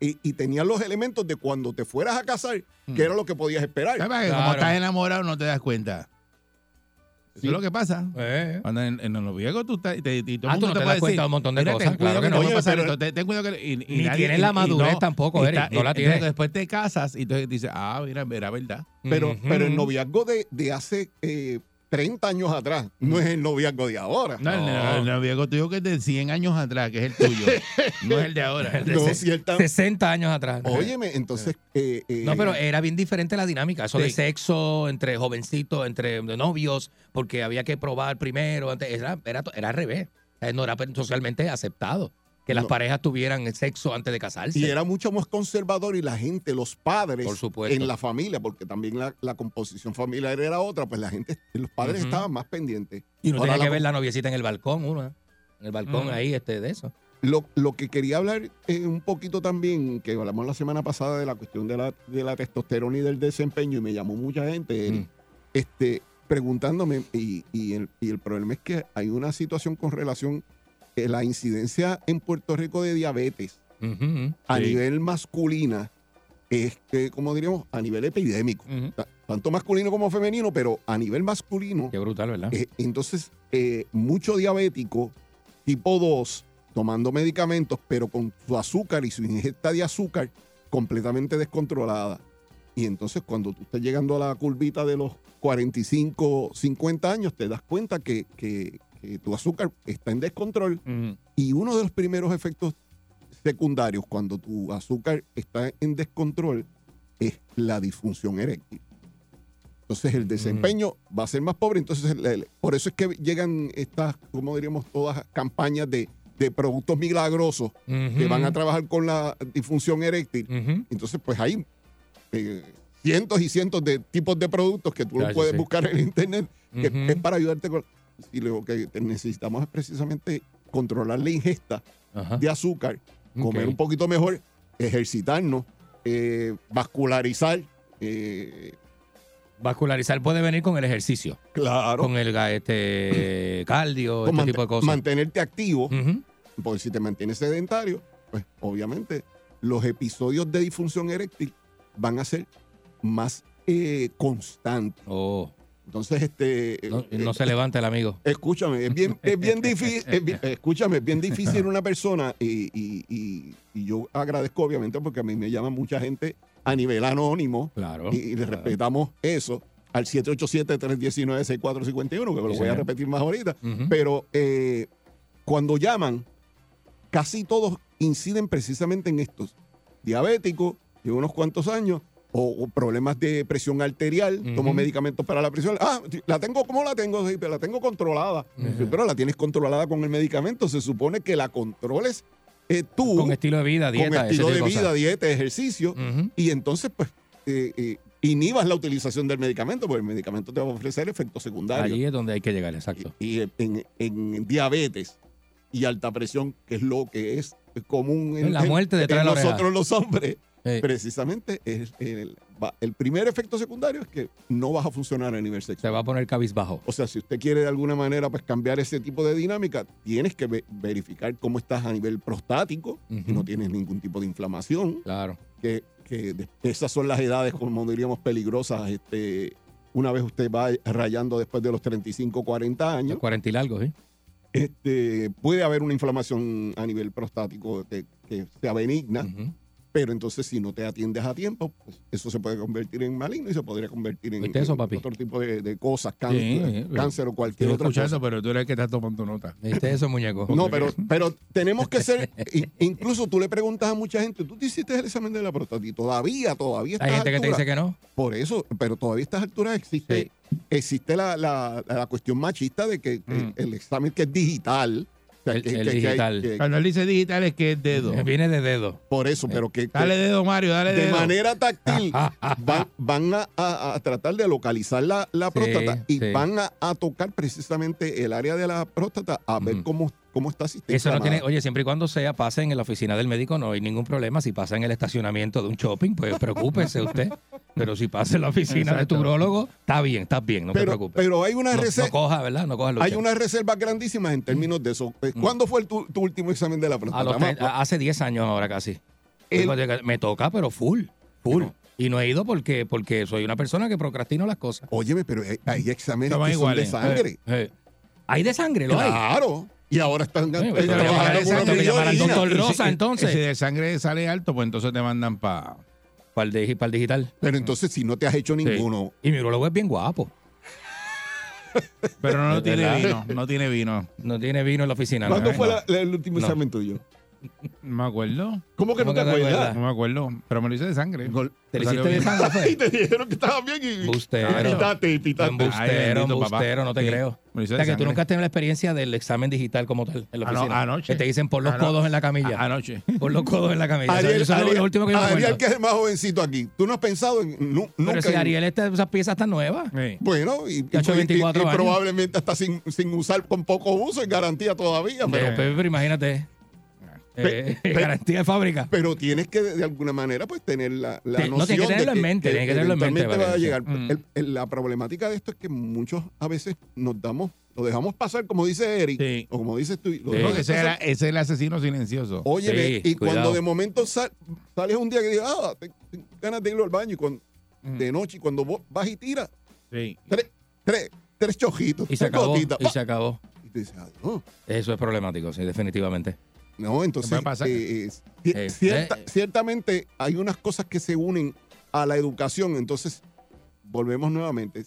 y, y tenías los elementos de cuando te fueras a casar, que era lo que podías esperar.
¿Sabes? Que Como
Claro.
estás enamorado no te das cuenta. Eso
Sí.
es lo que pasa.
Eh.
Cuando en, en el noviazgo tú estás y, te, y todo
Ah,
el
tú no te
puede
das cuenta de un montón de
"Mira,
cosas,
Ten cuidado
claro
que
que
no
no.
va a
Oye,
pasar
pero-
esto, ten, ten cuidado que... Y, y
Ni
nadie-
tienes la
y- y
madurez tampoco, Eric,
está-
no la tienes.
Después te casas y entonces dices, ah, mira, era verdad.
Pero, pero el noviazgo de, de hace eh, 30 años atrás no es el noviazgo de ahora.
No, el- el, noviazgo tuyo que es de 100 años atrás, que es el tuyo. no es el de ahora.
de
No, cierta-
60 años atrás.
Óyeme, entonces... eh, eh,
No, pero era bien diferente la dinámica, eso de
Sí.
sexo entre jovencitos, entre novios, porque había que probar primero, antes, era, era, era al revés, Eh, no era socialmente aceptado que las
No.
parejas tuvieran sexo antes de casarse.
Y era mucho más conservador y la gente, los padres
Por supuesto.
en la familia, porque también la, la composición familiar era otra, pues la gente, los padres estaban más pendientes.
Y no
Ahora
tenía que ver la noviecita en el balcón, uno, ¿eh? en el balcón ahí este, de eso.
Lo, lo que quería hablar eh, un poquito también, que hablamos la semana pasada de la cuestión de la, de la testosterona y del desempeño, y me llamó mucha gente este, preguntándome, y, y el, y el problema es que hay una situación con relación la incidencia en Puerto Rico de diabetes a
Sí.
nivel masculina, es que, como diríamos, a nivel epidémico. Tanto masculino como femenino, pero a nivel masculino,
Qué brutal, ¿verdad?
eh, entonces, eh, mucho diabético tipo 2 tomando medicamentos, pero con su azúcar y su ingesta de azúcar completamente descontrolada. Y entonces, cuando tú estás llegando a la curvita de los 45, 50 años, te das cuenta que, que- que tu azúcar está en descontrol. Y uno de los primeros efectos secundarios cuando tu azúcar está en descontrol es la disfunción eréctil. Entonces el desempeño va a ser más pobre. Entonces el- el- por eso es que llegan estas, como diríamos, todas campañas de, de productos milagrosos que van a trabajar con la disfunción eréctil. Entonces pues hay eh, cientos y cientos de tipos de productos que tú puedes
sí.
buscar en internet que es para ayudarte con... Y lo que necesitamos es precisamente controlar la ingesta
Ajá.
de azúcar, comer un poquito mejor, ejercitarnos, eh, vascularizar. eh,
Vascularizar puede venir con el ejercicio.
claro.
Con el este, cardio,
con
este tipo de cosas.
Mantenerte activo, porque si te mantienes sedentario, pues obviamente los episodios de disfunción eréctil van a ser más eh, constantes.
Oh,
Entonces, este...
no,
eh,
se levanta el amigo.
Escúchame, es bien, es bien difícil, es bien- escúchame, es bien difícil una persona y, y- y- y yo agradezco obviamente porque a mí me llama mucha gente a nivel anónimo
Claro.
y, le respetamos eso al 787-319-6451, que lo voy a repetir más ahorita, pero eh, cuando llaman, casi todos inciden precisamente en estos, diabéticos, de unos cuantos años, o, o problemas de presión arterial, tomo medicamentos para la presión. Ah, la tengo, ¿cómo la tengo? Sí, pero la tengo controlada. Pero la tienes controlada con el medicamento. Se supone que la controles eh, tú.
Con estilo de vida, dieta,
Con estilo de vida, dieta, ejercicio. Y entonces, pues, eh, eh, inhibas la utilización del medicamento, porque el medicamento te va a ofrecer efectos secundarios.
Allí es donde hay que llegar, exacto.
Y en, en diabetes y alta presión, que es lo que es común en,
La muerte detrás
en
de la oreja.
nosotros los hombres, Precisamente el, el primer efecto secundario es que no vas a funcionar a nivel
Se
sexual.
va a poner cabizbajo.
O sea, si usted quiere de alguna manera pues cambiar ese tipo de dinámica, tienes que ve- verificar cómo estás a nivel prostático, que
Ujú.
no tienes ningún tipo de inflamación,
Claro.
que, que esas son las edades, como diríamos, peligrosas. Este, una vez usted va rayando después de los 35, 40 años,
Los 40 y largos, ¿sí?
este, puede haber una inflamación a nivel prostático que, que sea benigna,
Ujú.
Pero entonces si no te atiendes a tiempo, pues eso se puede convertir en maligno y se podría convertir en,
¿Viste eso,
en
papi?
otro tipo de, de cosas, cáncer,
Sí,
cáncer o cualquier otra cosa.
eso, pero tú eres el que está tomando nota.
¿Viste eso, muñeco?
No, pero, pero tenemos que ser, incluso tú le preguntas a mucha gente, tú te hiciste el examen de la próstata y todavía, todavía
Hay
estás
gente que te dice que no.
Por eso, pero todavía a estas alturas existe, existe la, la- la cuestión machista de que, que
Mm.
el examen que es digital.
El-
que-
el
que- que hay-
digital.
que-
Cuando él dice digital es que es dedo.
Viene de dedo.
por eso, pero que, que
Dale dedo, Mario, dale
de
dedo.
manera táctil van, van a, a- a tratar de localizar la, la
Sí,
próstata y
sí.
van a, a tocar precisamente el área de la próstata a ver cómo, cómo está si está
Eso no tiene, oye, siempre y cuando sea, pase en la oficina del médico, no hay ningún problema. Si pasa en el estacionamiento de un shopping, pues preocúpese usted. Pero si pasa en la oficina de tu
Exacto.
urologo, está bien, estás bien, no te
pero,
preocupes.
pero hay una
no,
reserva.
no coja, ¿verdad? No coja.
Hay unas reservas grandísimas en términos de eso. Eh, ¿Cuándo fue el tu, tu último examen de la próstata?
A los
Vamos,
tre- a- hace 10 años ahora casi.
El-
Me toca, pero full, full. Y no he ido porque, porque soy una persona que procrastino las cosas.
Óyeme, pero hay, hay exámenes
Estaban
que son de sangre.
Eh, eh. ¿Hay de sangre? ¿Lo hay?
Y ahora están eh,
pues,
trabajando con una
doctor
Y si-
Rosa, entonces.
Si de sangre sale alto, pues entonces te mandan para.
Para el, digi- para el digital.
Pero entonces, si no te has hecho
Sí.
ninguno,
Y mi urologo es bien guapo.
Pero no,
¿De
tiene vino, no tiene vino.
No tiene vino en la oficina.
¿cuándo
no,
fue
no.
la- la- el último
No.
examen tuyo?
No me acuerdo.
¿Cómo que no
¿Cómo
te acuerdas?
No me acuerdo. Pero me lo hice de sangre.
Gol-
¿Te lo hiciste de
bien.
sangre, fue?
Y te dijeron que estaba bien y...
Bustero.
Pitaste, pitaste.
Embustero,
Ay, bendito, papá.
embustero, no te
Sí.
creo.
Me lo hice
O
de
sea, que tú
sangre.
nunca has tenido la experiencia del examen digital como tal en la
Ano-
oficina.
anoche.
Que te dicen por los
Ano-
codos en la camilla.
A- Anoche.
Por los codos en la camilla. Eso-
Ariel,
eso es lo-
Ariel-
último que yo me
Ariel,
acuerdo.
que es el más jovencito aquí. ¿Tú no has pensado en nu-
Pero
nunca
si
en-
Ariel, esta- esas piezas están nuevas.
Sí.
Bueno, y, y-
ha hecho
y-
24
y
años.
probablemente hasta sin, sin usar, con poco uso, en garantía todavía.
Pero,
Pero,
pero imagínate. Eh,
pe-
garantía de fábrica.
pero tienes que, de alguna manera, pues tener la, la
Te- no,
noción
tienes que tenerlo
de
en mente, tienes que tenerlo en mente,
va a llegar.
Mm.
El- el- la problemática de esto es que muchos a veces nos damos, lo dejamos pasar, como dice Eric,
Sí.
o como dices tú. lo
Sí.
dejamos
Porque ese, era- ese es el asesino silencioso.
Sí,
y cuando de momento sal- sales un día que digas, ah, te- tengo ganas de ir al baño, y cuando,
Mm.
de noche, y cuando vos vas y tiras,
Sí.
tres, tres, tres chojitos,
Y se acabó.
gotitas,
Y se acabó.
y tú dices, adiós.
Eso es problemático, sí, definitivamente.
No, entonces, eh, eh,
Eh,
cierta-
eh.
ciertamente hay unas cosas que se unen a la educación. Entonces, volvemos nuevamente.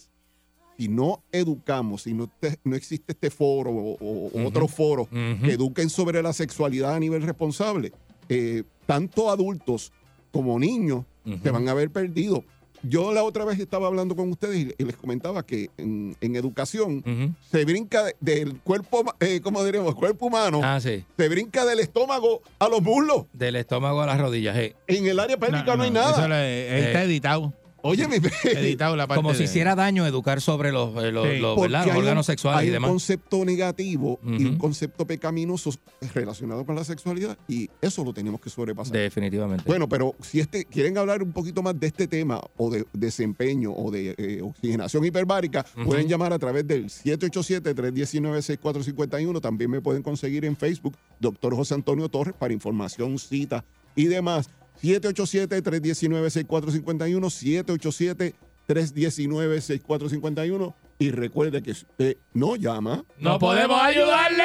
si no educamos, si no, te- no existe este foro o, otro foro que eduquen sobre la sexualidad a nivel responsable, eh, tanto adultos como niños se van a ver perdidos. Yo la otra vez estaba hablando con ustedes y, les comentaba que en, en educación se brinca de- del cuerpo, eh, ¿cómo diremos? Cuerpo humano,
Ah, sí.
se brinca del estómago a los muslos.
Del estómago a las rodillas. eh.
En el área pélvica no, hay
Eso
nada.
lo- eh, está editado.
Oye, mi
Editado la parte
Como si hiciera daño educar sobre los, eh, los,
un-
órganos sexuales
hay
y
un
demás.
concepto negativo y un concepto pecaminoso relacionado con la sexualidad y eso lo tenemos que sobrepasar.
Definitivamente.
Bueno, pero si este quieren hablar un poquito más de este tema o de desempeño o de eh, oxigenación hiperbárica, pueden llamar a través del 787-319-6451. También me pueden conseguir en Facebook, doctor José Antonio Torres, para información, cita y demás. 787-319-6451, 787-319-6451. Y recuerde que usted no llama,
¡No podemos ayudarle!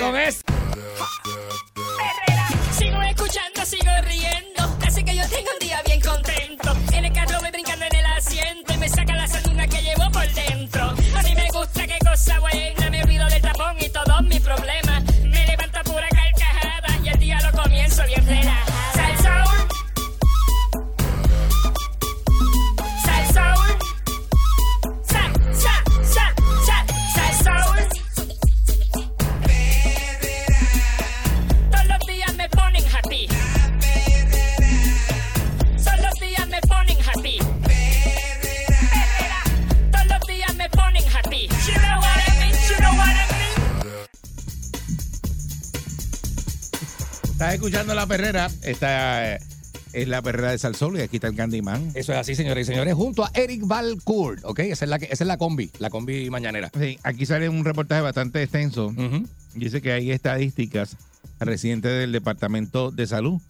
Con eso.
Escuchando la perrera. Esta eh, es la perrera de Salsolo y aquí está el Candyman.
Eso es así, señores y señores, junto a Eric Valcourt, ¿ok? Esa es la, que- esa es la combi, la combi mañanera.
Sí, aquí sale un reportaje bastante extenso. Dice que hay estadísticas recientes del Departamento de Salud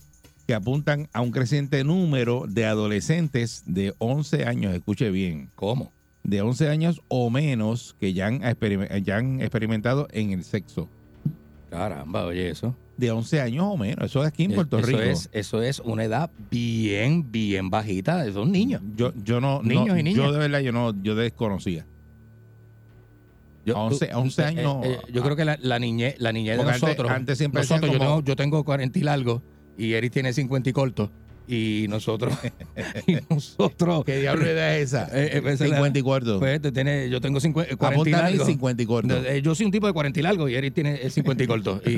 que apuntan a un creciente número de adolescentes de 11 años. Escuche bien.
¿Cómo?
De 11 años o menos que ya han, ya han experimentado en el sexo.
Caramba, oye, eso.
De 11 años o menos. Eso es aquí en Puerto
eso
Rico.
Es, eso es una edad bien, bien bajita. Son niños.
Yo, yo no,
Niños
no-
y niñas.
Yo de verdad, yo no, yo desconocía.
Yo,
A 11
tú-
a 11
tú-
años.
eh, eh, yo creo que la, la niñez, la niñez de
antes-
nosotros.
antes siempre
nosotros
decían
yo,
como-
tengo, yo tengo 40 y largo y Eric tiene 50 y corto. Y nosotros. y nosotros.
¿Qué diablo edad es esa?
Eh, eh, esa es la-
50 y corto.
Pues, tú tienes- yo tengo 50, 40 y
Apúntame ahí,
largo.
50 y corto.
Eh, Yo soy un tipo de 40 y largo y Eric tiene el 50 y corto. Y, y-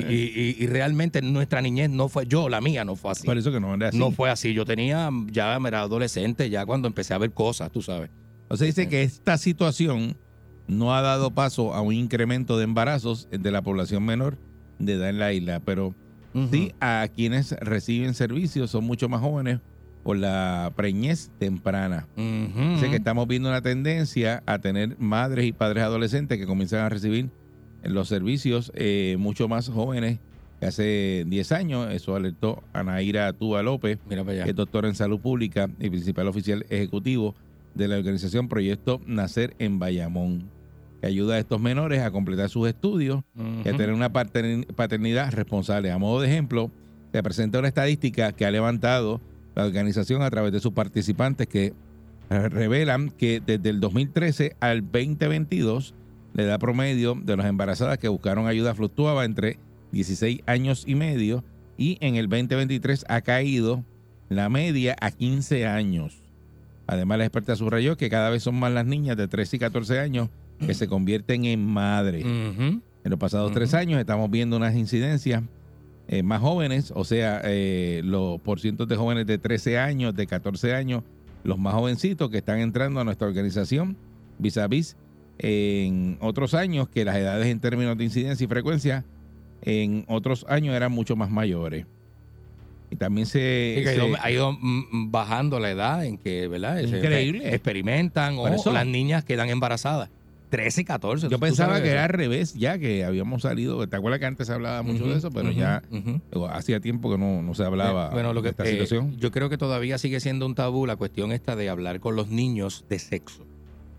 y- y realmente nuestra niñez no fue, yo, la mía no fue así.
Por eso que no era así.
No fue así. Yo tenía, ya era adolescente, ya cuando empecé a ver cosas, tú sabes.
O sea, dice que esta situación no ha dado paso a un incremento de embarazos de la población menor de edad en la isla, pero sí a quienes reciben servicios son mucho más jóvenes por la preñez temprana. Dice que estamos viendo una tendencia a tener madres y padres adolescentes que comienzan a recibir los servicios eh, mucho más jóvenes que hace 10 años. Eso alertó Anaíra Túa López,
Mira para allá.
que es doctora en salud pública y principal oficial ejecutivo de la organización Proyecto Nacer en Bayamón, que ayuda a estos menores a completar sus estudios y a tener una paterni- paternidad responsable. A modo de ejemplo, se presenta una estadística que ha levantado la organización a través de sus participantes que revelan que desde el 2013 al 2022 la edad promedio de las embarazadas que buscaron ayuda fluctuaba entre 16 años y medio y en el 2023 ha caído la media a 15 años. Además, la experta subrayó que cada vez son más las niñas de 13 y 14 años que se convierten en madres. En los pasados tres años estamos viendo unas incidencias eh, más jóvenes, o sea, eh, los porcientos de jóvenes de 13 años, de 14 años, los más jovencitos que están entrando a nuestra organización vis a vis en otros años que las edades en términos de incidencia y frecuencia en otros años eran mucho más mayores. Y también se...
Sí, ha ido, ha ido, mm, bajando la edad en que, ¿verdad?
Increíble.
experimentan o
eso.
las niñas quedan embarazadas. 13 y 14.
Yo
¿tú
pensaba que era al revés, ya que habíamos salido. ¿Te acuerdas que antes se hablaba mucho de eso? Pero ya hacía tiempo que no, no se hablaba
Bueno, lo
de
que,
esta
eh,
situación.
yo creo que todavía sigue siendo un tabú la cuestión esta de hablar con los niños de sexo.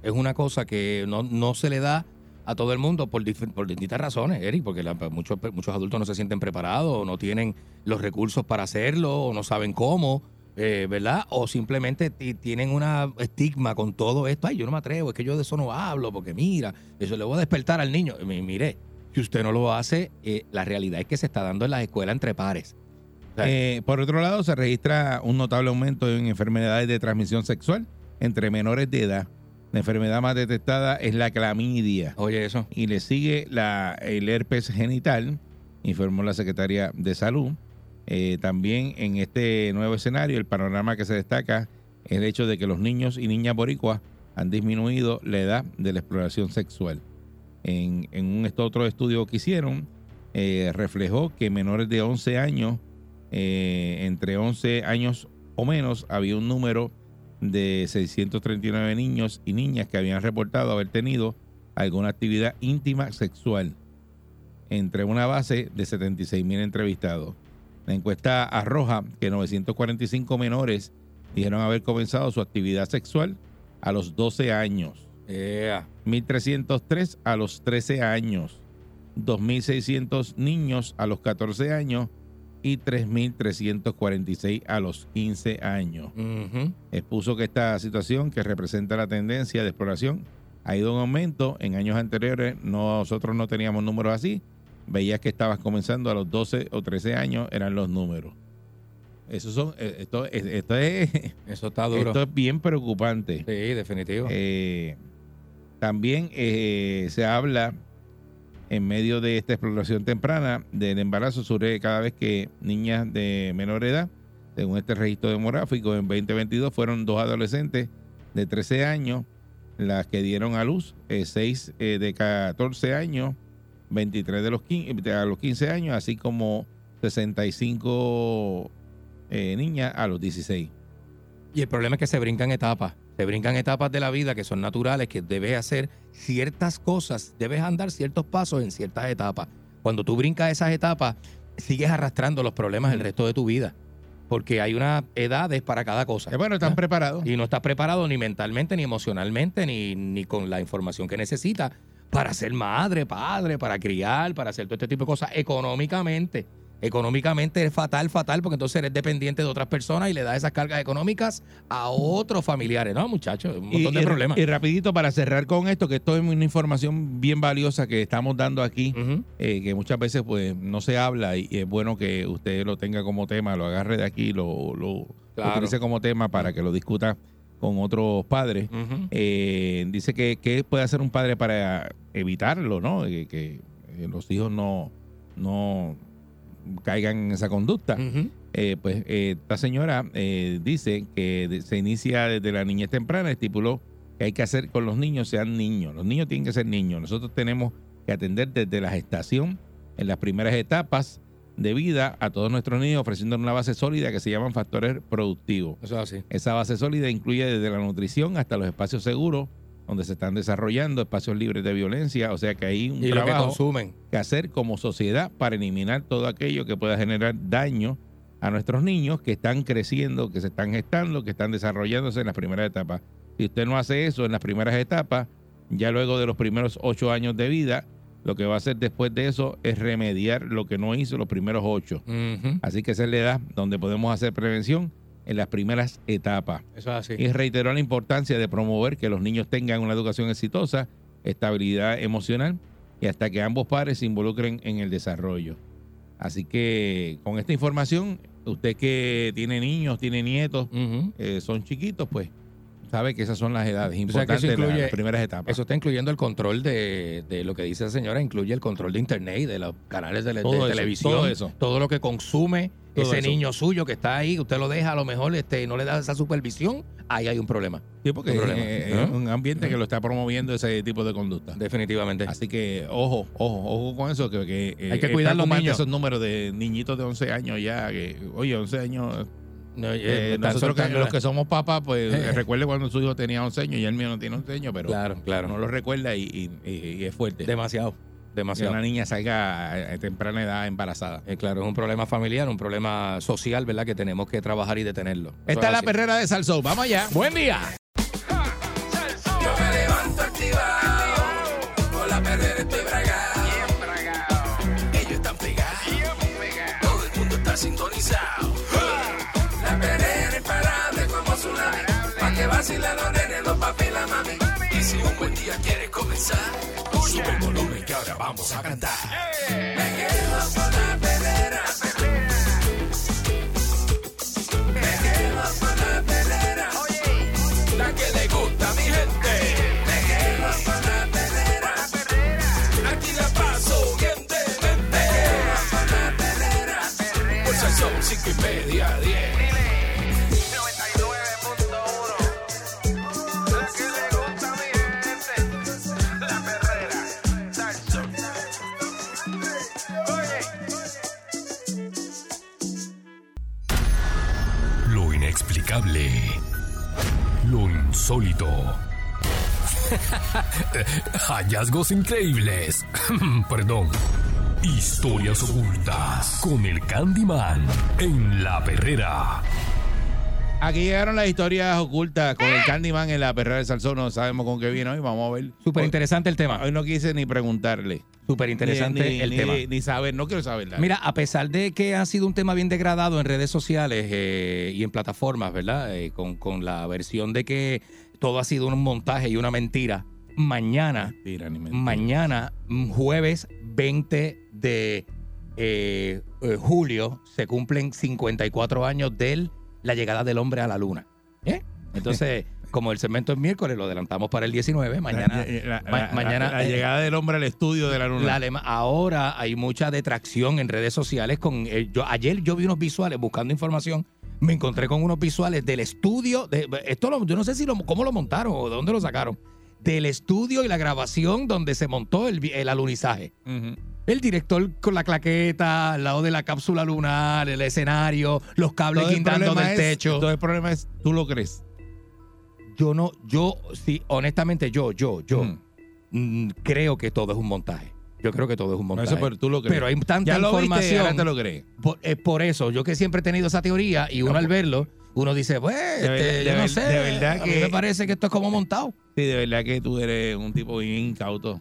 Es una cosa que no, no se le da a todo el mundo por, por distintas razones, Eric, porque la- muchos, muchos adultos no se sienten preparados, o no tienen los recursos para hacerlo, o no saben cómo, eh, ¿verdad? O simplemente ti- tienen una estigma con todo esto. Ay, yo no me atrevo, es que yo de eso no hablo, porque mira, eso le voy a despertar al niño. Mi- Mire, si usted no lo hace, eh, la realidad es que se está dando en las escuelas entre pares. O sea,
Eh, por otro lado, se registra un notable aumento en enfermedades de transmisión sexual entre menores de edad. La enfermedad más detectada es la clamidia.
Oye, eso.
Y le sigue la, el herpes genital, informó la Secretaría de Salud. Eh, también en este nuevo escenario, el panorama que se destaca es el hecho de que los niños y niñas boricuas han disminuido la edad de la exploración sexual. En, un otro estudio que hicieron, eh, reflejó que menores de 11 años, eh, entre 11 años o menos, había un número de 639 niños y niñas que habían reportado haber tenido alguna actividad íntima sexual entre una base de 76 mil entrevistados. La encuesta arroja que 945 menores dijeron haber comenzado su actividad sexual a los 12 años. 1.303 a los 13 años. 2.600 niños a los 14 años y 3.346 a los 15 años. Expuso que esta situación, que representa la tendencia de exploración, ha ido en aumento. En años anteriores nosotros no teníamos números así. Veías que estabas comenzando a los 12 o 13 años, eran los números. Eso son, eh, esto, es- esto es,
Eso está duro.
esto es bien preocupante.
Sí, definitivo.
Eh, también eh, se habla en medio de esta exploración temprana del embarazo surge cada vez que niñas de menor edad, según este registro demográfico, en 2022 fueron dos adolescentes de 13 años las que dieron a luz, 6 de 14 años, 23 de los 15, a los 15 años, así como 65 eh, niñas a los 16.
Y el problema es que se brincan etapas. Se brincan etapas de la vida que son naturales, que debes hacer ciertas cosas, debes andar ciertos pasos en ciertas etapas. Cuando tú brincas esas etapas, sigues arrastrando los problemas el resto de tu vida. Porque hay unas edades para cada cosa.
Eh, bueno, están
¿Ah?
preparados.
Y no estás preparado ni mentalmente, ni emocionalmente, ni, ni con la información que necesitas para ser madre, padre, para criar, para hacer todo este tipo de cosas económicamente. Económicamente es fatal, fatal, porque entonces eres dependiente de otras personas y le das esas cargas económicas a otros familiares. No, muchachos, un montón
y,
de
y-
problemas.
y rapidito para cerrar con esto, que esto es una información bien valiosa que estamos dando aquí, eh, que muchas veces pues no se habla y, y es bueno que usted lo tenga como tema, lo agarre de aquí, lo, lo
Claro.
utilice como tema para que lo discuta con otros padres. Eh, dice que, que puede hacer un padre para evitarlo, ¿no? Que, que, eh, los hijos no, no caigan en esa conducta. Eh, pues eh, esta señora eh, dice que se inicia desde la niñez temprana, estipuló que hay que hacer con los niños sean niños. Los niños tienen que ser niños. Nosotros tenemos que atender desde la gestación, en las primeras etapas de vida, a todos nuestros niños, ofreciendo una base sólida que se llaman factores productivos.
Eso es así.
Esa base sólida incluye desde la nutrición hasta los espacios seguros, donde se están desarrollando espacios libres de violencia. O sea que hay un
Y que
trabajo
consumen.
que hacer como sociedad para eliminar todo aquello que pueda generar daño a nuestros niños que están creciendo, que se están gestando, que están desarrollándose en las primeras etapas. Si usted no hace eso en las primeras etapas, ya luego de los primeros ocho años de vida, lo que va a hacer después de eso es remediar lo que no hizo los primeros ocho. Así que esa es la edad donde podemos hacer prevención en las primeras etapas.
Eso es así.
Y reiteró la importancia de promover que los niños tengan una educación exitosa, estabilidad emocional y hasta que ambos padres se involucren en el desarrollo. Así que con esta información, usted que tiene niños, tiene nietos, eh, son chiquitos, pues sabe que esas son las edades
O sea,
importantes de las-
incluye-
las primeras etapas.
Eso está incluyendo el control de, de lo que dice la señora, incluye el control de internet de los canales de, de
Todo eso,
televisión,
todo eso.
todo lo que consume
Todo
ese
eso.
niño suyo que está ahí, usted lo deja a lo mejor este, no le da esa supervisión, ahí hay un problema.
Sí, porque
Un
es
problema.
eh, es un ambiente que lo está promoviendo ese tipo de conducta.
Definitivamente.
Así que ojo, ojo, ojo con eso, que, que, eh,
Hay que
es
cuidar los niños.
esos números de niñitos de 11 años ya, que, oye, 11 años...
No,
eh,
eh,
nosotros que, los que somos papás, pues
Eh.
recuerde cuando su hijo tenía 11 años y el mío no tiene 11 años, pero
Claro, claro.
no lo recuerda y, y- y- y es fuerte.
Demasiado,
Que
demasiado.
una niña salga a, temprana edad embarazada.
Eh, claro, es un problema familiar, un problema social, ¿verdad? Que tenemos que trabajar y detenerlo. Eso
Esta es la
así.
perrera de Salsou. Vamos allá.
Buen día.
Yo vacilan los nenes, los papi y la mami. Y si un buen día quieres comenzar, sube el volumen que ahora vamos a cantar. Me quedo con la.
Insólito. Hallazgos increíbles. Perdón. Historias ocultas con el Candyman en la perrera.
Aquí llegaron las historias ocultas con el Candyman en la perrera del Salsón. No sabemos con qué viene hoy. Vamos a ver.
Súper interesante el tema.
Hoy no quise ni preguntarle.
Súper interesante el
ni-
tema.
Ni saber, no quiero saber nada.
Mira, a pesar de que ha sido un tema bien degradado en redes sociales eh, y en plataformas, ¿verdad? Eh, con, con la versión de que todo ha sido un montaje y una mentira. Mañana,
Mentira, ni mentira.
mañana, mm, jueves 20 de eh, julio, se cumplen 54 años de la llegada del hombre a la luna. ¿Eh? Entonces, como el segmento es miércoles, lo adelantamos para el 19. Mañana,
La- la-
ma-
la-
mañana
la llegada del hombre al estudio de la luna.
alema- ahora hay mucha detracción en redes sociales. Con eh, yo, ayer yo vi unos visuales buscando información. Me encontré con unos visuales del estudio. De, esto lo- yo no sé si lo, cómo lo montaron o de dónde lo sacaron. Del estudio y la grabación donde se montó el, el alunizaje. El director con la claqueta, al lado de la cápsula lunar, el escenario, los cables
Todo
guindando del
es-
techo.
Todo el problema es, tú lo crees.
Yo no, yo, sí, honestamente, yo, yo, yo,
Mm.
mm, creo que todo es un montaje. Yo creo que todo es un montaje.
Eso, pero tú lo crees.
Pero hay tanta
ya lo viste y
información.
ahora te lo crees.
Por, es por eso, yo que siempre he tenido esa teoría y uno al verlo, uno dice, pues, este, yo no sé,
de verdad
a mí
que-
me parece que esto es como montado.
Sí, de verdad que tú eres un tipo bien incauto.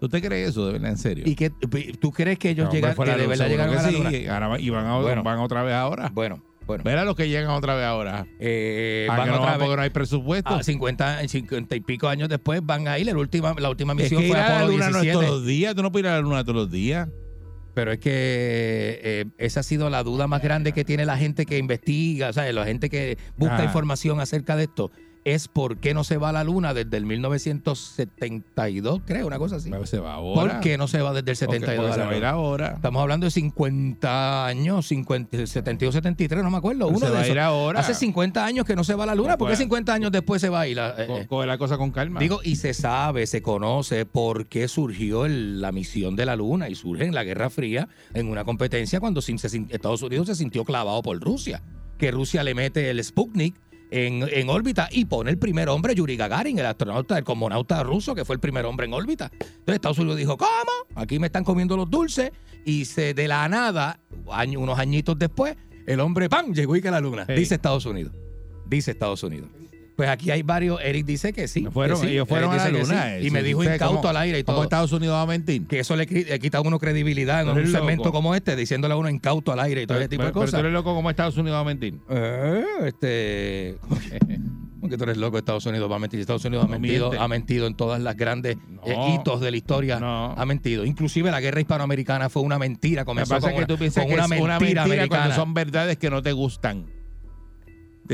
¿Tú te crees eso, de verdad, en serio?
¿Y que tú crees que ellos
No,
que de verdad llegaron a la
sí,
luna?
ahora va- y van, a-
Bueno.
van otra vez ahora.
Bueno, bueno.
Mira los que llegan otra vez ahora.
Eh,
Ah,
van
que no
otra
van
vez.
porque no hay presupuesto.
A 50, 50 y pico años después van a ir. La última, la última
es
misión
que ir
fue
a la luna no es
17.
todos los días. Tú no puedes ir a la luna todos los días.
Pero es que eh, esa ha sido la duda más grande que tiene la gente que investiga, o sea, la gente que busca
Ah.
información acerca de esto. Es por qué no se va a la luna desde el 1972, creo, una cosa así.
Pero se va ahora.
¿Por qué no se va desde el 72
Porque
a
se
la
va a ir
luna?
ahora.
Estamos hablando de 50 años, 50, 72, 73, no me acuerdo. Uno
se
de
va a
esos.
ir ahora.
Hace 50 años que no se va a la luna. ¿Por qué
Pues-
50 años después se va a ir? La- eh, eh,
Coge la cosa con calma.
Digo, y se sabe, se conoce por qué surgió el- la misión de la Luna y surge en la Guerra Fría en una competencia cuando se Estados Unidos se sintió clavado por Rusia. Que Rusia le mete el Sputnik en, en órbita y pone el primer hombre, Yuri Gagarin, el astronauta, el cosmonauta ruso, que fue el primer hombre en órbita. Entonces Estados Unidos dijo, ¿cómo? Aquí me están comiendo los dulces. Y se de la nada, año- unos añitos después, el hombre, ¡pam!, llegó y que la Luna. Dice Estados Unidos. Dice Estados Unidos. Pues aquí hay varios. Eric dice que sí.
Fueron,
que sí.
ellos fueron
Eric
a la luna.
sí.
eh,
Y me dijo
¿ustedes
incauto
cómo-
al aire y
¿Cómo
todo.
Estados Unidos va a mentir?
Que eso le, le quita a uno credibilidad en un
eres
segmento
loco.
como este, diciéndole a uno incauto al aire y todo ese tipo
pero,
de
pero tú
cosas.
eres loco como Estados Unidos va a mentir.
Eh, este. Porque tú eres loco, Estados Unidos va a mentir. Estados Unidos ha mentido,
miente.
ha mentido en todas las grandes eh, hitos de la historia.
No.
Ha mentido. Inclusive la guerra hispanoamericana fue una mentira. Comenzó
pasa
con
que
una,
tú piensas
con
que
una
es
mentira,
una mentira
americana.
cuando son verdades que no te gustan.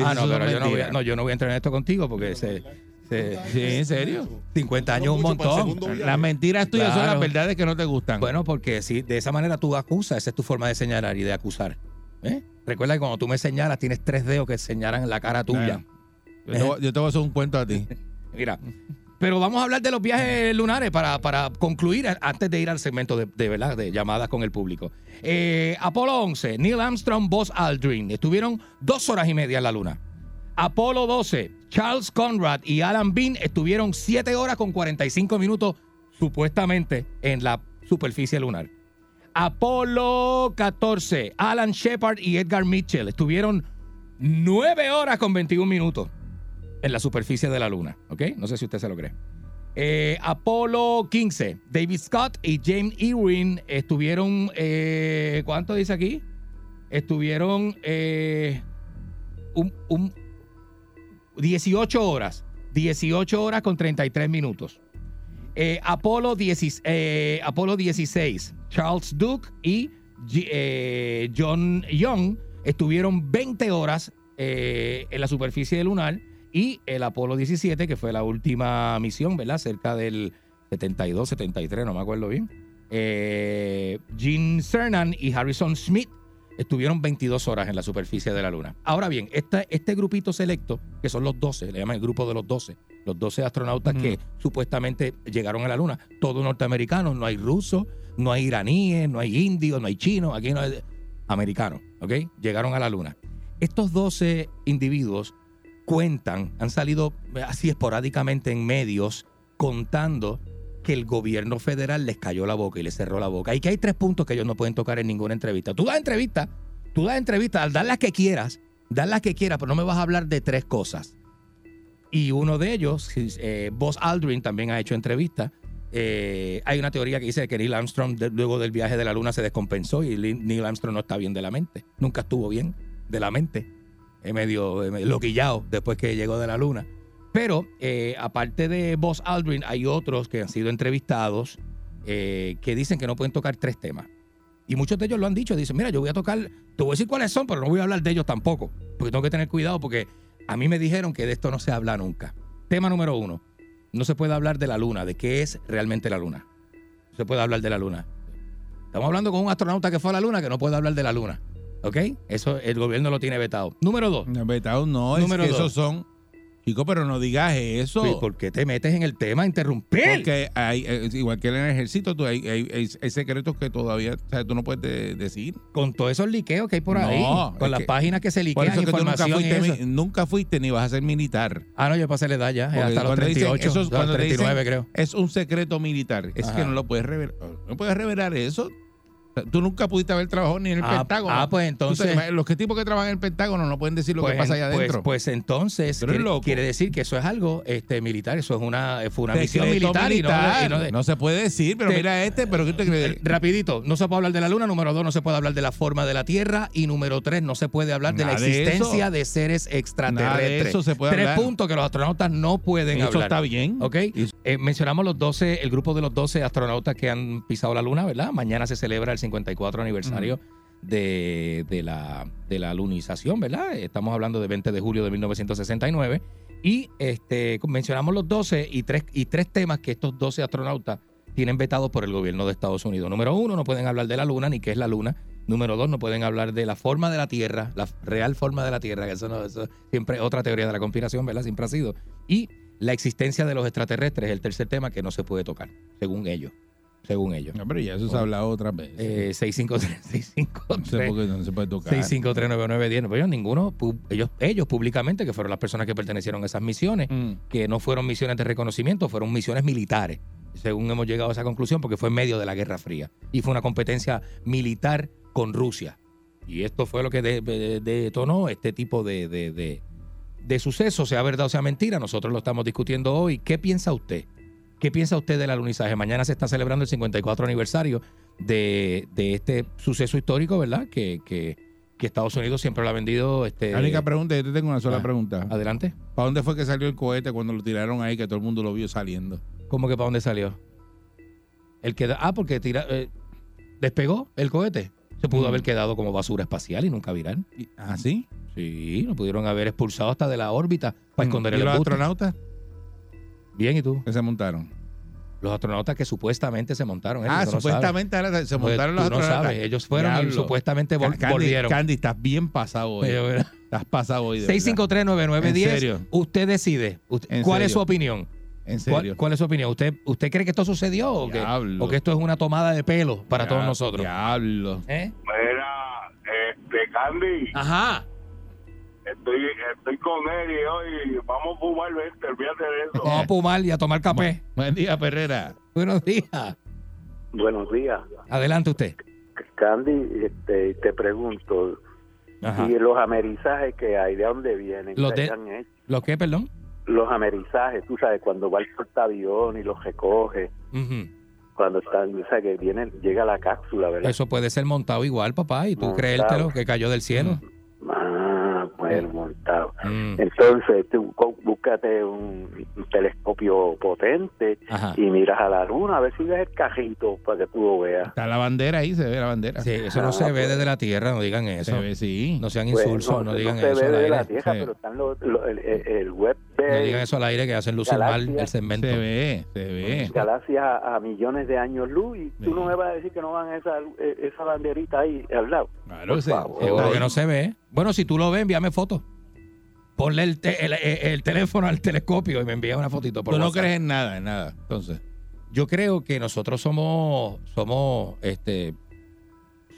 Ah, no, pero yo no, voy a, no, yo no voy a entrar en esto contigo porque se, se-
Sí, en serio.
50 años un montón.
Las mentiras tuyas son las verdades que no te gustan.
Bueno, porque si de esa manera tú acusas, esa es tu forma de señalar y de acusar. ¿Eh? Recuerda que cuando tú me señalas, tienes tres dedos que señalan la cara tuya.
Bueno, yo, te, voy- yo te voy a hacer un cuento a ti.
Mira. Pero vamos a hablar de los viajes lunares para, para concluir antes de ir al segmento de, ¿verdad? de llamadas con el público. Eh, Apolo 11, Neil Armstrong, Buzz Aldrin estuvieron dos horas y media en la luna. Apolo 12, Charles Conrad y Alan Bean estuvieron 7 horas con 45 minutos supuestamente en la superficie lunar. Apolo 14, Alan Shepard y Edgar Mitchell estuvieron 9 horas con 21 minutos en la superficie de la luna. ¿Ok? No sé si usted se lo cree. Eh, Apolo 15, David Scott y James Irwin estuvieron. eh, ¿Cuánto dice aquí? Estuvieron. eh, un, un- 18 horas. 18 horas con 33 minutos. Apolo, 10 eh, Apolo 16, Charles Duke y John Young estuvieron 20 horas en la superficie lunar y el Apolo 17, que fue la última misión, ¿verdad? Cerca del 72, 73, no me acuerdo bien. Eh, Gene Cernan y Harrison Smith estuvieron 22 horas en la superficie de la Luna. Ahora bien, esta- este grupito selecto, que son los 12, le llaman el grupo de los 12, los 12 astronautas que supuestamente llegaron a la Luna, todos norteamericanos, no hay rusos, no hay iraníes, no hay indios, no hay chinos, aquí no hay americanos, ¿ok? Llegaron a la Luna. Estos 12 individuos cuentan, han salido así esporádicamente en medios contando que el gobierno federal les cayó la boca y les cerró la boca. Y que hay tres puntos que ellos no pueden tocar en ninguna entrevista. Tú das entrevista, tú das entrevista, dar las que quieras, dar las que quieras, pero no me vas a hablar de tres cosas. Y uno de ellos, eh, Buzz Aldrin, también ha hecho entrevistas. Eh, hay una teoría que dice que Neil Armstrong, luego del viaje de la Luna, se descompensó y Neil Armstrong no está bien de la mente. Nunca estuvo bien de la mente. Medio, medio loquillado después que llegó de la Luna. Pero eh, aparte de Buzz Aldrin, hay otros que han sido entrevistados eh, que dicen que no pueden tocar tres temas. Y muchos de ellos lo han dicho. Dicen, mira, yo voy a tocar, te voy a decir cuáles son, pero no voy a hablar de ellos tampoco. Porque tengo que tener cuidado porque a mí me dijeron que de esto no se habla nunca. Tema número uno. No se puede hablar de la luna, de qué es realmente la luna. No se puede hablar de la luna. Estamos hablando con un astronauta que fue a la luna que no puede hablar de la luna. ¿Ok? Eso el gobierno lo tiene vetado. Número dos.
Vetado no, es
Número
que
dos.
esos son. Chico, pero no digas eso.
Sí, ¿Por qué te metes en el tema a interrumpir?
Porque hay, eh, igual que en el ejército, tú, hay, hay- hay- secretos que todavía o sea, tú no puedes de- decir.
Con todos esos liqueos que hay por
No,
ahí, con las
que-
páginas que se
Por
liquean
eso que tú nunca fuiste, mi- nunca fuiste ni vas a ser militar.
Ah, no, yo pasé la edad ya,
Porque
hasta los
cuando dicen
38,
eso es
hasta los
te dicen,
39 creo.
Es un secreto militar. Es
Ajá.
que no lo puedes revelar. No puedes revelar eso. Tú nunca pudiste haber trabajado ni en el
Ah,
Pentágono.
ah, pues entonces-
los que tipos que trabajan en el Pentágono no pueden decir lo
Pues,
que pasa allá
pues-
adentro.
Pues, entonces quiere, decir que eso es algo este, militar, eso es una, fue una misión militar, y no y no
se puede decir, pero
Te-
mira este, pero ¿qué te crees?
Rapidito, no se puede hablar de la luna. Número dos, no se puede hablar de la forma de la Tierra. Y número tres, no se puede hablar de la
de
existencia
eso.
de seres extraterrestres.
Nada de eso se puede
tres
hablar.
puntos que los astronautas no pueden
Eso
hablar.
está bien.
¿Ok? Eh, mencionamos los 12, el grupo de los 12 astronautas que han pisado la luna, ¿verdad? Mañana se celebra el 54 aniversario de, de la, de la lunización, ¿verdad? Estamos hablando de 20 de julio de 1969. Y este, mencionamos los 12 y tres, y tres temas que estos 12 astronautas tienen vetados por el gobierno de Estados Unidos. Número uno, no pueden hablar de la luna ni qué es la luna. Número dos, no pueden hablar de la forma de la Tierra, la real forma de la Tierra, que eso, no, eso siempre es otra teoría de la conspiración, ¿verdad? Siempre ha sido. Y la existencia de los extraterrestres es el tercer tema que no se puede tocar, según ellos. Según ellos.
No, pero ya eso se ha hablado otras veces.
Eh, 653, 653.
No sé por qué no se puede tocar.
6539910. Pero ellos ninguno, ellos, ellos públicamente, que fueron las personas que pertenecieron a esas misiones,
Mm.
que no fueron misiones de reconocimiento, fueron misiones militares, según hemos llegado a esa conclusión, porque fue en medio de la Guerra Fría. Y fue una competencia militar con Rusia. Y esto fue lo que de- de- detonó este tipo de, de, de, de suceso, sea verdad o sea mentira. Nosotros lo estamos discutiendo hoy. ¿Qué piensa usted? ¿Qué piensa usted del alunizaje? Mañana se está celebrando el 54 aniversario de, de este suceso histórico, ¿verdad? Que, que, que Estados Unidos siempre lo ha vendido. Este,
La única pregunta, yo te tengo una sola
Ah,
pregunta.
Adelante.
¿Para dónde fue que salió el cohete cuando lo tiraron ahí que todo el mundo lo vio saliendo?
¿Cómo que para dónde salió? El que ah, porque tira, eh, despegó el cohete. Se pudo
Mm.
haber quedado como basura espacial y nunca viral.
¿Ah, sí?
Sí, lo pudieron haber expulsado hasta de la órbita para
Mm.
esconder
¿Y
el
los
embuste.
astronautas
Bien, ¿y tú?
que se montaron?
Los astronautas que supuestamente se montaron.
Ah,
no
supuestamente ahora se
Pues
montaron
tú
los
no
astronautas.
sabes, ellos fueron y supuestamente vol-
Candy,
volvieron.
Candy, estás bien pasado hoy. Estás pasado hoy. de verdad.
6539910.
¿En serio?
Usted decide. Usted-
¿En
¿Cuál es su opinión?
En
¿Cuál,
serio.
cuál es su opinión? ¿Usted, ¿Usted cree que esto sucedió o que, o que esto es una tomada de pelo para todos nosotros?
Diablo.
¿Eh?
Mira, este, Candy,
Ajá.
Estoy, estoy con él y hoy vamos a fumar 20, olvídate de eso.
Vamos a fumar y a tomar café.
Buen día, Perrera.
Buenos días.
Buenos días.
Adelante usted.
Candy, este, te pregunto,
Ajá.
¿y los amerizajes que hay, de dónde vienen?
Los
¿Qué
de-
han hecho?
¿Lo qué, perdón?
Los amerizajes, tú sabes, cuando va el portaavión y los recoge, cuando están, o sea, que viene, llega la cápsula, ¿verdad?
Eso puede ser montado igual, papá, y tú
Montado.
creértelo que cayó del cielo.
Ah, bueno, montado.
Mm.
Entonces, tú, cu- búscate un, un telescopio potente
Ajá.
y miras a la luna a ver si ves el cajito para que tú lo veas.
Está la bandera ahí, se ve la bandera.
Sí, eso no se ve desde la tierra, no digan eso.
Se ve, sí.
No sean
Pues,
insulsos, no, digan
se
eso
ve
al
de
aire.
la tierra, pero están los, los- el, el- el web de
No digan eso al aire que hacen lucir mal el segmento.
Se ve, se ve.
galaxias a, a millones de años luz y tú no me vas a decir que no van esa, eh, esa banderita ahí al lado.
Claro,
que no se ve. Bueno, si tú lo ves, envíame foto. Ponle el, te- el- el- el teléfono al telescopio y me envía una fotito por
Tú no
WhatsApp.
crees en nada, en nada. Entonces,
Yo creo que nosotros somos, somos, este,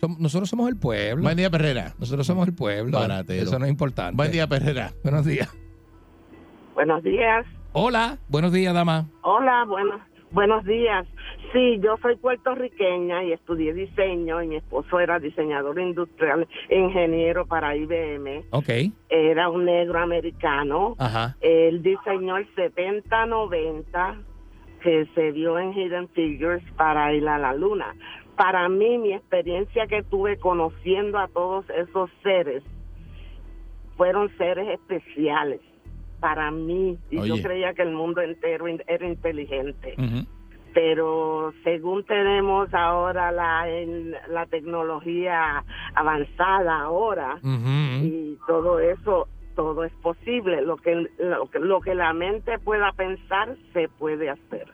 som- nosotros somos el pueblo.
buen día, Perrera.
Nosotros somos el pueblo.
Baratero.
Eso no es importante.
Buen día, Perrera.
Buenos días.
Buenos días.
Hola. Buenos días, dama.
Hola, buenos, buenos días. Sí, yo soy puertorriqueña y estudié diseño y mi esposo era diseñador industrial, ingeniero para IBM.
Ok.
Era un negro americano.
Ajá.
Él diseñó el 7090 que se vio en Hidden Figures para ir a la luna. Para mí, mi experiencia que tuve conociendo a todos esos seres fueron seres especiales para mí. Y yo creía que el mundo entero era inteligente. Pero según tenemos ahora la, en- la tecnología avanzada ahora, y todo eso todo es posible lo que lo lo que la mente pueda pensar se puede hacer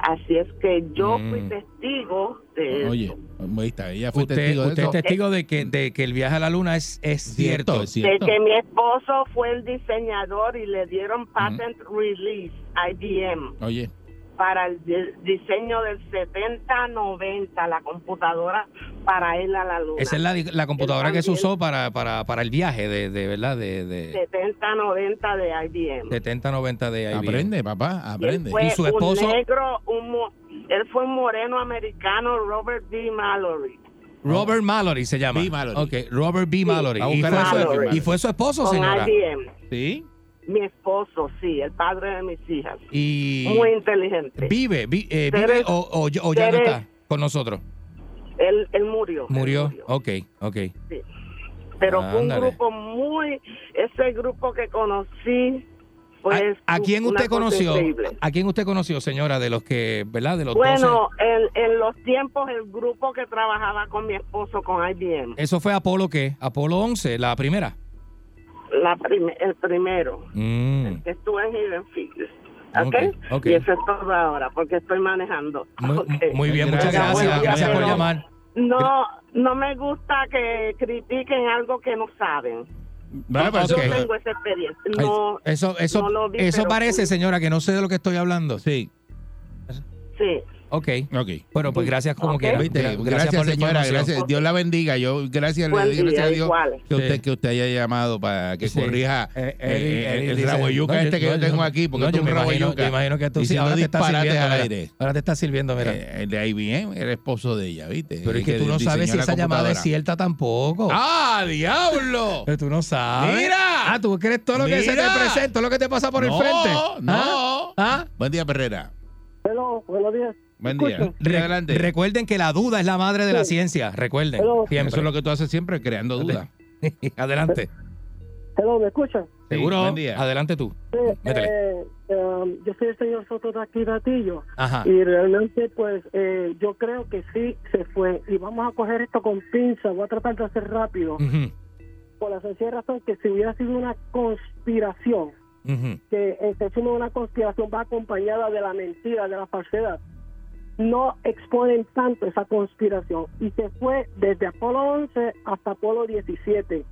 así es que yo fui
Mm.
testigo de
Oye,
eso.
ahí está, ella fue
Usted,
testigo de
usted
eso.
es testigo de que, de que el viaje a la luna es, es cierto.
es
de que mi esposo fue el diseñador y le dieron patent release IBM
Oye,
para el di- diseño del 7090 la computadora para ir a la luna
Esa es la, la computadora
Él
que se usó para, para, para el viaje de, de verdad de, de
7090 de IBM
70-90 de IBM.
aprende, papá,
Y él
aprende.
fue
Y su esposo,
un negro, un mo- él fue un moreno americano, Robert B. Mallory.
Robert Mallory se llama.
B. Mallory.
Ok, Robert B. Mallory. Y fue, su, y fue su esposo,
Con
señora.
IBM.
¿Sí?
Mi esposo, sí, el padre de mis hijas.
Y
Muy inteligente.
vive, vi- eh, vive o, o- o ya no está con nosotros.
Él, él murió.
Murió. Ok, ok.
Sí. Pero fue un grupo muy, ese grupo que conocí fue
¿A, a quién usted conoció?
increíble.
¿A quién usted conoció, señora, de los que, verdad, de los 12?
Bueno, en, en los tiempos el grupo que trabajaba con mi esposo con IBM,
Eso fue Apolo qué? Apolo 11, la primera.
La prim- el primero.
Mm.
que estuve en Hidden Figures. Y eso es todo ahora, porque estoy manejando.
Muy, bien, muchas gracias. Gracias por llamar.
No, no me gusta que critiquen algo que no saben. Yo
eso-
tengo esa experiencia. No,
Eso, eso,
no lo vi,
eso parece,
fui.
señora, que no sé de lo que estoy hablando.
Sí.
Sí.
Ok.
Ok.
Bueno, pues gracias como
Ok.
quiera.
Viste,
Gra-
Gracias,
por la
señora, gracias. Dios la bendiga. Yo gracias, le doy gracias a Dios
igual.
que usted
Sí.
que usted haya llamado para que
Sí.
corrija
Eh,
eh, eh, el
dice-
rabo yuca
no,
este que yo
no,
tengo aquí, porque
no, yo me
rabo
imagino,
yuca.
yo imagino que tú sí, ahora te está sirviendo.
al aire.
Ahora te está sirviendo, mira.
Eh, el de IBM era esposo de ella, ¿viste?
Pero es
El
que tú no sabes si esa llamada es cierta tampoco.
¡Ah, diablo!
Pero tú no sabes.
¡Mira!
Ah, tú crees todo lo que se te presenta, todo lo que te pasa por el
No,
frente.
no.
¿Ah? ¿Ah?
Buen día, Perrera.
Hello, buenos días.
Buen día. Adelante.
Recuerden que la duda es la madre de la ciencia. Recuerden.
Hello.
Siempre.
Eso es lo que tú haces siempre, creando dudas.
Adelante.
Hello, ¿me escuchan?
Sí,
Seguro.
buen día.
Adelante tú.
Sí, eh, um, yo soy el señor Soto de aquí, Gatillo.
Ajá.
Y realmente, pues, eh, yo creo que sí se fue. Y vamos a coger esto con pinza. Voy a tratar de hacer rápido.
Ujú,
Por la sencilla razón que si hubiera sido una conspiración, que este signo de una conspiración va acompañada de la mentira, de la falsedad, no exponen tanto esa conspiración. Y se fue desde Apolo 11 hasta Apolo 17.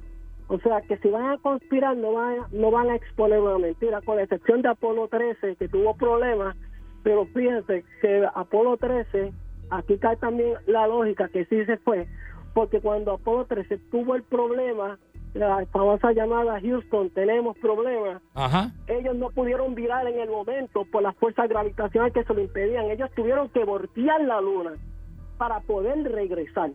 O sea que si van a conspirar no van, a- no van a exponer una mentira, con la excepción de Apolo 13 que tuvo problemas, pero fíjense que Apolo 13, aquí cae también la lógica que sí se fue, porque cuando Apolo 13 tuvo el problema, la famosa llamada Houston, tenemos problemas,
Ajá.
ellos no pudieron virar en el momento por las fuerzas gravitacionales que se lo impedían. Ellos tuvieron que voltear la luna para poder regresar.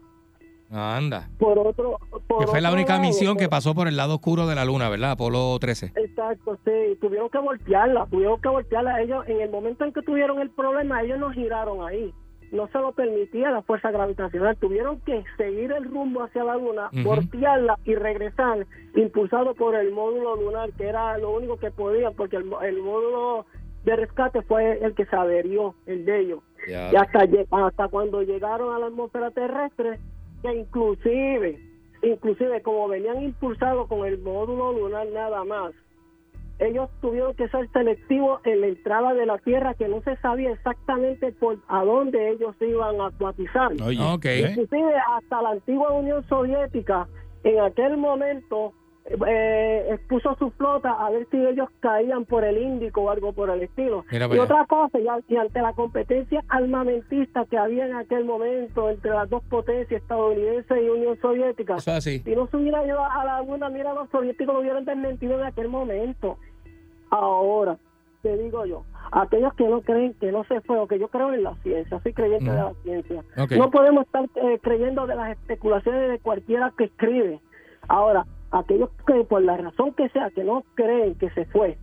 Anda.
Por otro, por
Que fue la única
lado,
misión que
pues,
pasó por el lado oscuro de la luna, ¿verdad? Apolo 13.
Exacto, sí, tuvieron que voltearla, tuvieron que voltearla. Ellos, en el momento en que tuvieron el problema, ellos no giraron ahí. No se lo permitía la fuerza gravitacional. Tuvieron que seguir el rumbo hacia la luna,
Ujú.
voltearla y regresar, impulsado por el módulo lunar, que era lo único que podían, porque el, el módulo de rescate fue el que se averió, el de ellos. Y hasta, hasta cuando llegaron a la atmósfera terrestre, que inclusive, inclusive como venían impulsados con el módulo lunar nada más, ellos tuvieron que ser selectivos en la entrada de la Tierra, que no se sabía exactamente por a dónde ellos se iban a acuatizar.
Ok.
Inclusive hasta la antigua Unión Soviética, en aquel momento, eh, expuso su flota a ver si ellos caían por el Índico o algo por el estilo.
Mira
y otra cosa, y, ante la competencia armamentista que había en aquel momento entre las dos potencias, estadounidense y Unión Soviética,
Eso es así.
si no se hubiera ido a la luna, mira, los soviéticos lo hubieran desmentido en aquel momento. Ahora, te digo yo, aquellos que no creen que no se fue, o que yo creo en la ciencia, soy creyente
Mm.
de la ciencia, no podemos estar eh, creyendo de las especulaciones de cualquiera que escribe. Ahora, aquellos que por la razón que sea, que no creen que se fue,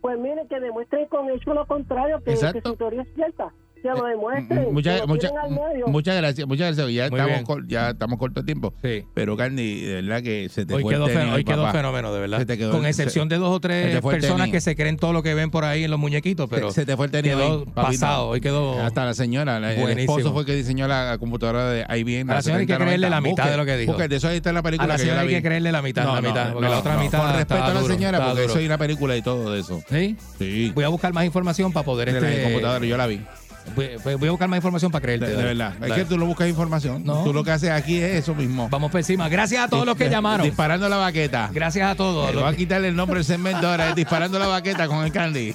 pues miren que demuestren con hecho lo contrario, que, su teoría es cierta. Que lo demuestren. que
Muchas
lo
gracias, muchas gracias. Ya
Muy
estamos
bien.
cor- ya estamos corto de tiempo. Pero Candy, de verdad que se te
Hoy
fue el
quedó,
tenis
fen- hoy quedó fenómeno, de verdad.
Se te quedó-
Con excepción
se-
de dos o tres
el
personas
tenis.
que se creen todo lo que ven por ahí en los muñequitos, pero
se, se te fue el tenis
quedó
hoy,
pasado. Hoy quedó
hasta la señora, la- el
buenísimo.
esposo fue el que diseñó la computadora de IBM.
A la señora hay que
7090.
creerle la mitad
Busque-
de lo que dijo.
busque, de eso ahí está la película
A la señora hay que creerle la mitad, la mitad, porque la otra mitad
Con respeto a la señora, porque eso hay una película y todo de eso.
¿Sí?
Sí.
Voy a buscar más información para poder
De la
este,
computadora, yo la vi.
Voy, voy- a buscar más información para creerte.
De, de
dale.
verdad. Es
Dale.
que tú no buscas información.
No.
Tú lo que haces aquí es eso mismo.
Vamos por encima. Gracias a todos los que llamaron.
Disparando la baqueta.
Gracias a todos.
Le
los
voy a quitarle el nombre del segmento ahora. es disparando la baqueta con el candy.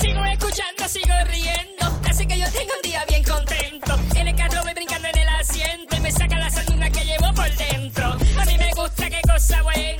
Sigo escuchando, sigo riendo. Así que yo tengo un día bien contento. En el carro voy brincando en el asiento y me saca la sanduna que llevo por dentro. A mí me gusta qué cosa buena.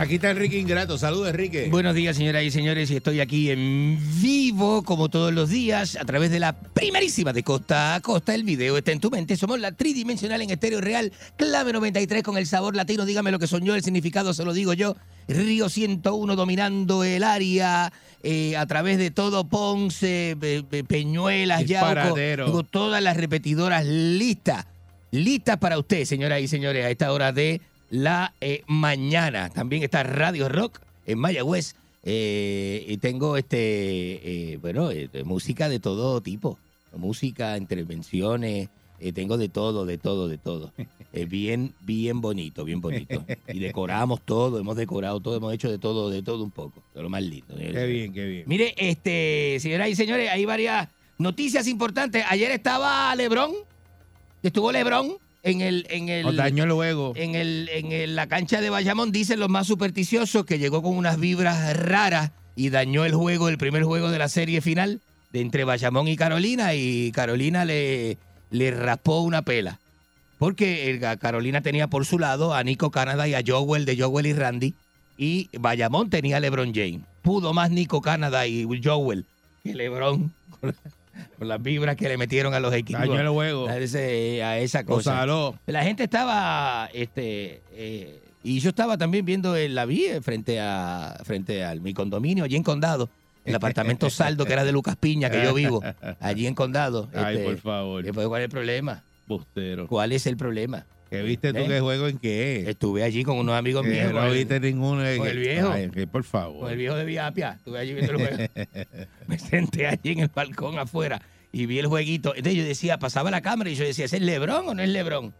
Aquí está Enrique Ingrato. Saludos, Enrique.
Buenos días, señoras y señores, y estoy aquí en vivo, como todos los días, a través de la primerísima de Costa a Costa. El video está en tu mente. Somos la tridimensional en estéreo real, clave 93 con el sabor latino. Dígame lo que soñó, el significado se lo digo yo. Río 101 dominando el área eh, a través de todo Ponce, Pe- Pe- Peñuelas, Yauco. Digo, todas las repetidoras listas. Listas para usted, señoras y señores, a esta hora de la eh, mañana. También está Radio Rock en Mayagüez. eh, y tengo este eh, bueno música de todo tipo. Música, intervenciones, tengo de todo, de todo, de todo. Eh, bien, bien bonito, bien bonito. Y decoramos todo, hemos decorado todo, hemos hecho de todo, de todo un poco. De lo más lindo.
Qué bien, qué bien.
Mire, este, señoras y señores, hay varias noticias importantes. Ayer estaba Lebrón, estuvo Lebrón en el, en el,
juego.
en el, en el- la cancha de Bayamón. Dicen los más supersticiosos que llegó con unas vibras raras y dañó el juego, el primer juego de la serie final de entre Bayamón y Carolina y Carolina le, le raspó una pela. Porque el- Carolina tenía por su lado a Nico Canadá y a Joel de Joel y Randy. Y Bayamón tenía a LeBron James. Pudo más Nico Canadá y Joel que LeBron con las vibras que le metieron a los equipos.
El juego.
A, ese- a esa cosa. La gente estaba, este, eh, y yo estaba también viendo en la vía frente a, frente a mi condominio allí en Condado, el apartamento Saldo que era de Lucas Piña que yo vivo allí en Condado.
Ay,
este,
por favor.
¿Cuál es el problema?
Bustero.
¿Cuál es el problema?
¿Qué viste tú
¿Eh?
qué juego en qué?
Estuve allí con unos amigos
Que
míos.
no viste ninguno. de
con el viejo.
Ay, que por favor.
Con el viejo de Viapia. Estuve allí viendo el juego. Me senté allí en el balcón afuera y vi el jueguito. Entonces yo decía, pasaba la cámara y yo decía, ¿es el Lebrón o no es Lebrón?